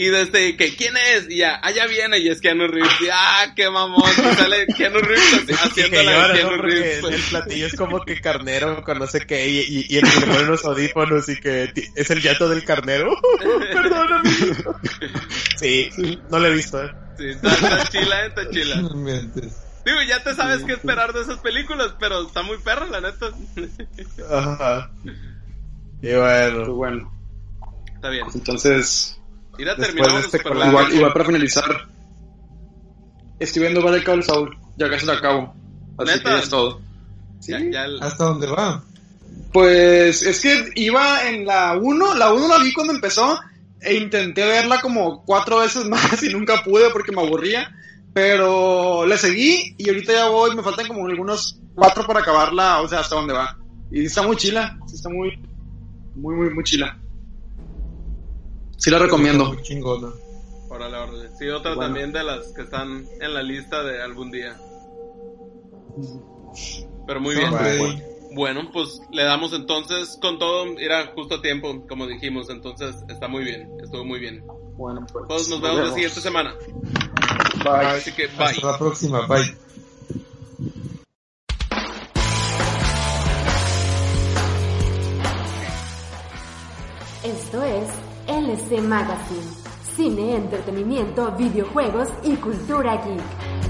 S4: Y desde que, ¿quién es? Y ya, allá viene y es Keanu Reeves. Y, ah, qué mamón. Y sale Keanu Reeves así- haciendo la de. Keanu Reeves.
S3: el
S4: pues.
S3: platillo es como que carnero con no sé qué y, y, y el que le pone unos audífonos y que es el llanto del carnero. Perdóname. Sí, no lo he visto, eh.
S4: Sí, está, está chila, eh, está chila.
S2: No.
S4: Digo, ya te sabes qué esperar de esas películas, pero está muy perra, la neta.
S3: Ajá. Y
S5: Pues
S3: bueno.
S5: bueno,
S4: Está bien.
S5: entonces,
S4: Ir a
S3: Después
S4: terminar
S3: de este
S4: super
S3: colapso.
S5: igual, igual para finalizar, estoy viendo Vale Call Saul, ya casi lo acabo. Así
S4: ¿Neta?
S5: que ya es todo.
S4: Ya, ya el-
S2: ¿Hasta dónde va?
S5: Pues es que iba en la 1, la 1 la vi cuando empezó e intenté verla como cuatro veces más y nunca pude porque me aburría, pero le seguí y ahorita ya voy, me faltan como algunos cuatro para acabarla, o sea, hasta dónde va. Y está muy chila, sí está muy, muy, muy, muy chila. Sí la recomiendo.
S2: Muy chingona.
S4: Órale, órale. Sí, otra
S5: Bueno.
S4: también de las que están en la lista de algún día. Pero muy bien.
S3: Bueno.
S4: Bueno, pues le damos entonces con todo, era justo a tiempo, como dijimos, entonces está muy bien, estuvo muy bien.
S5: Bueno, pues,
S4: pues nos vemos, la siguiente semana.
S2: Bye. Así que bye. Hasta la próxima, bye.
S1: Esto es Cine, entretenimiento, videojuegos y cultura geek.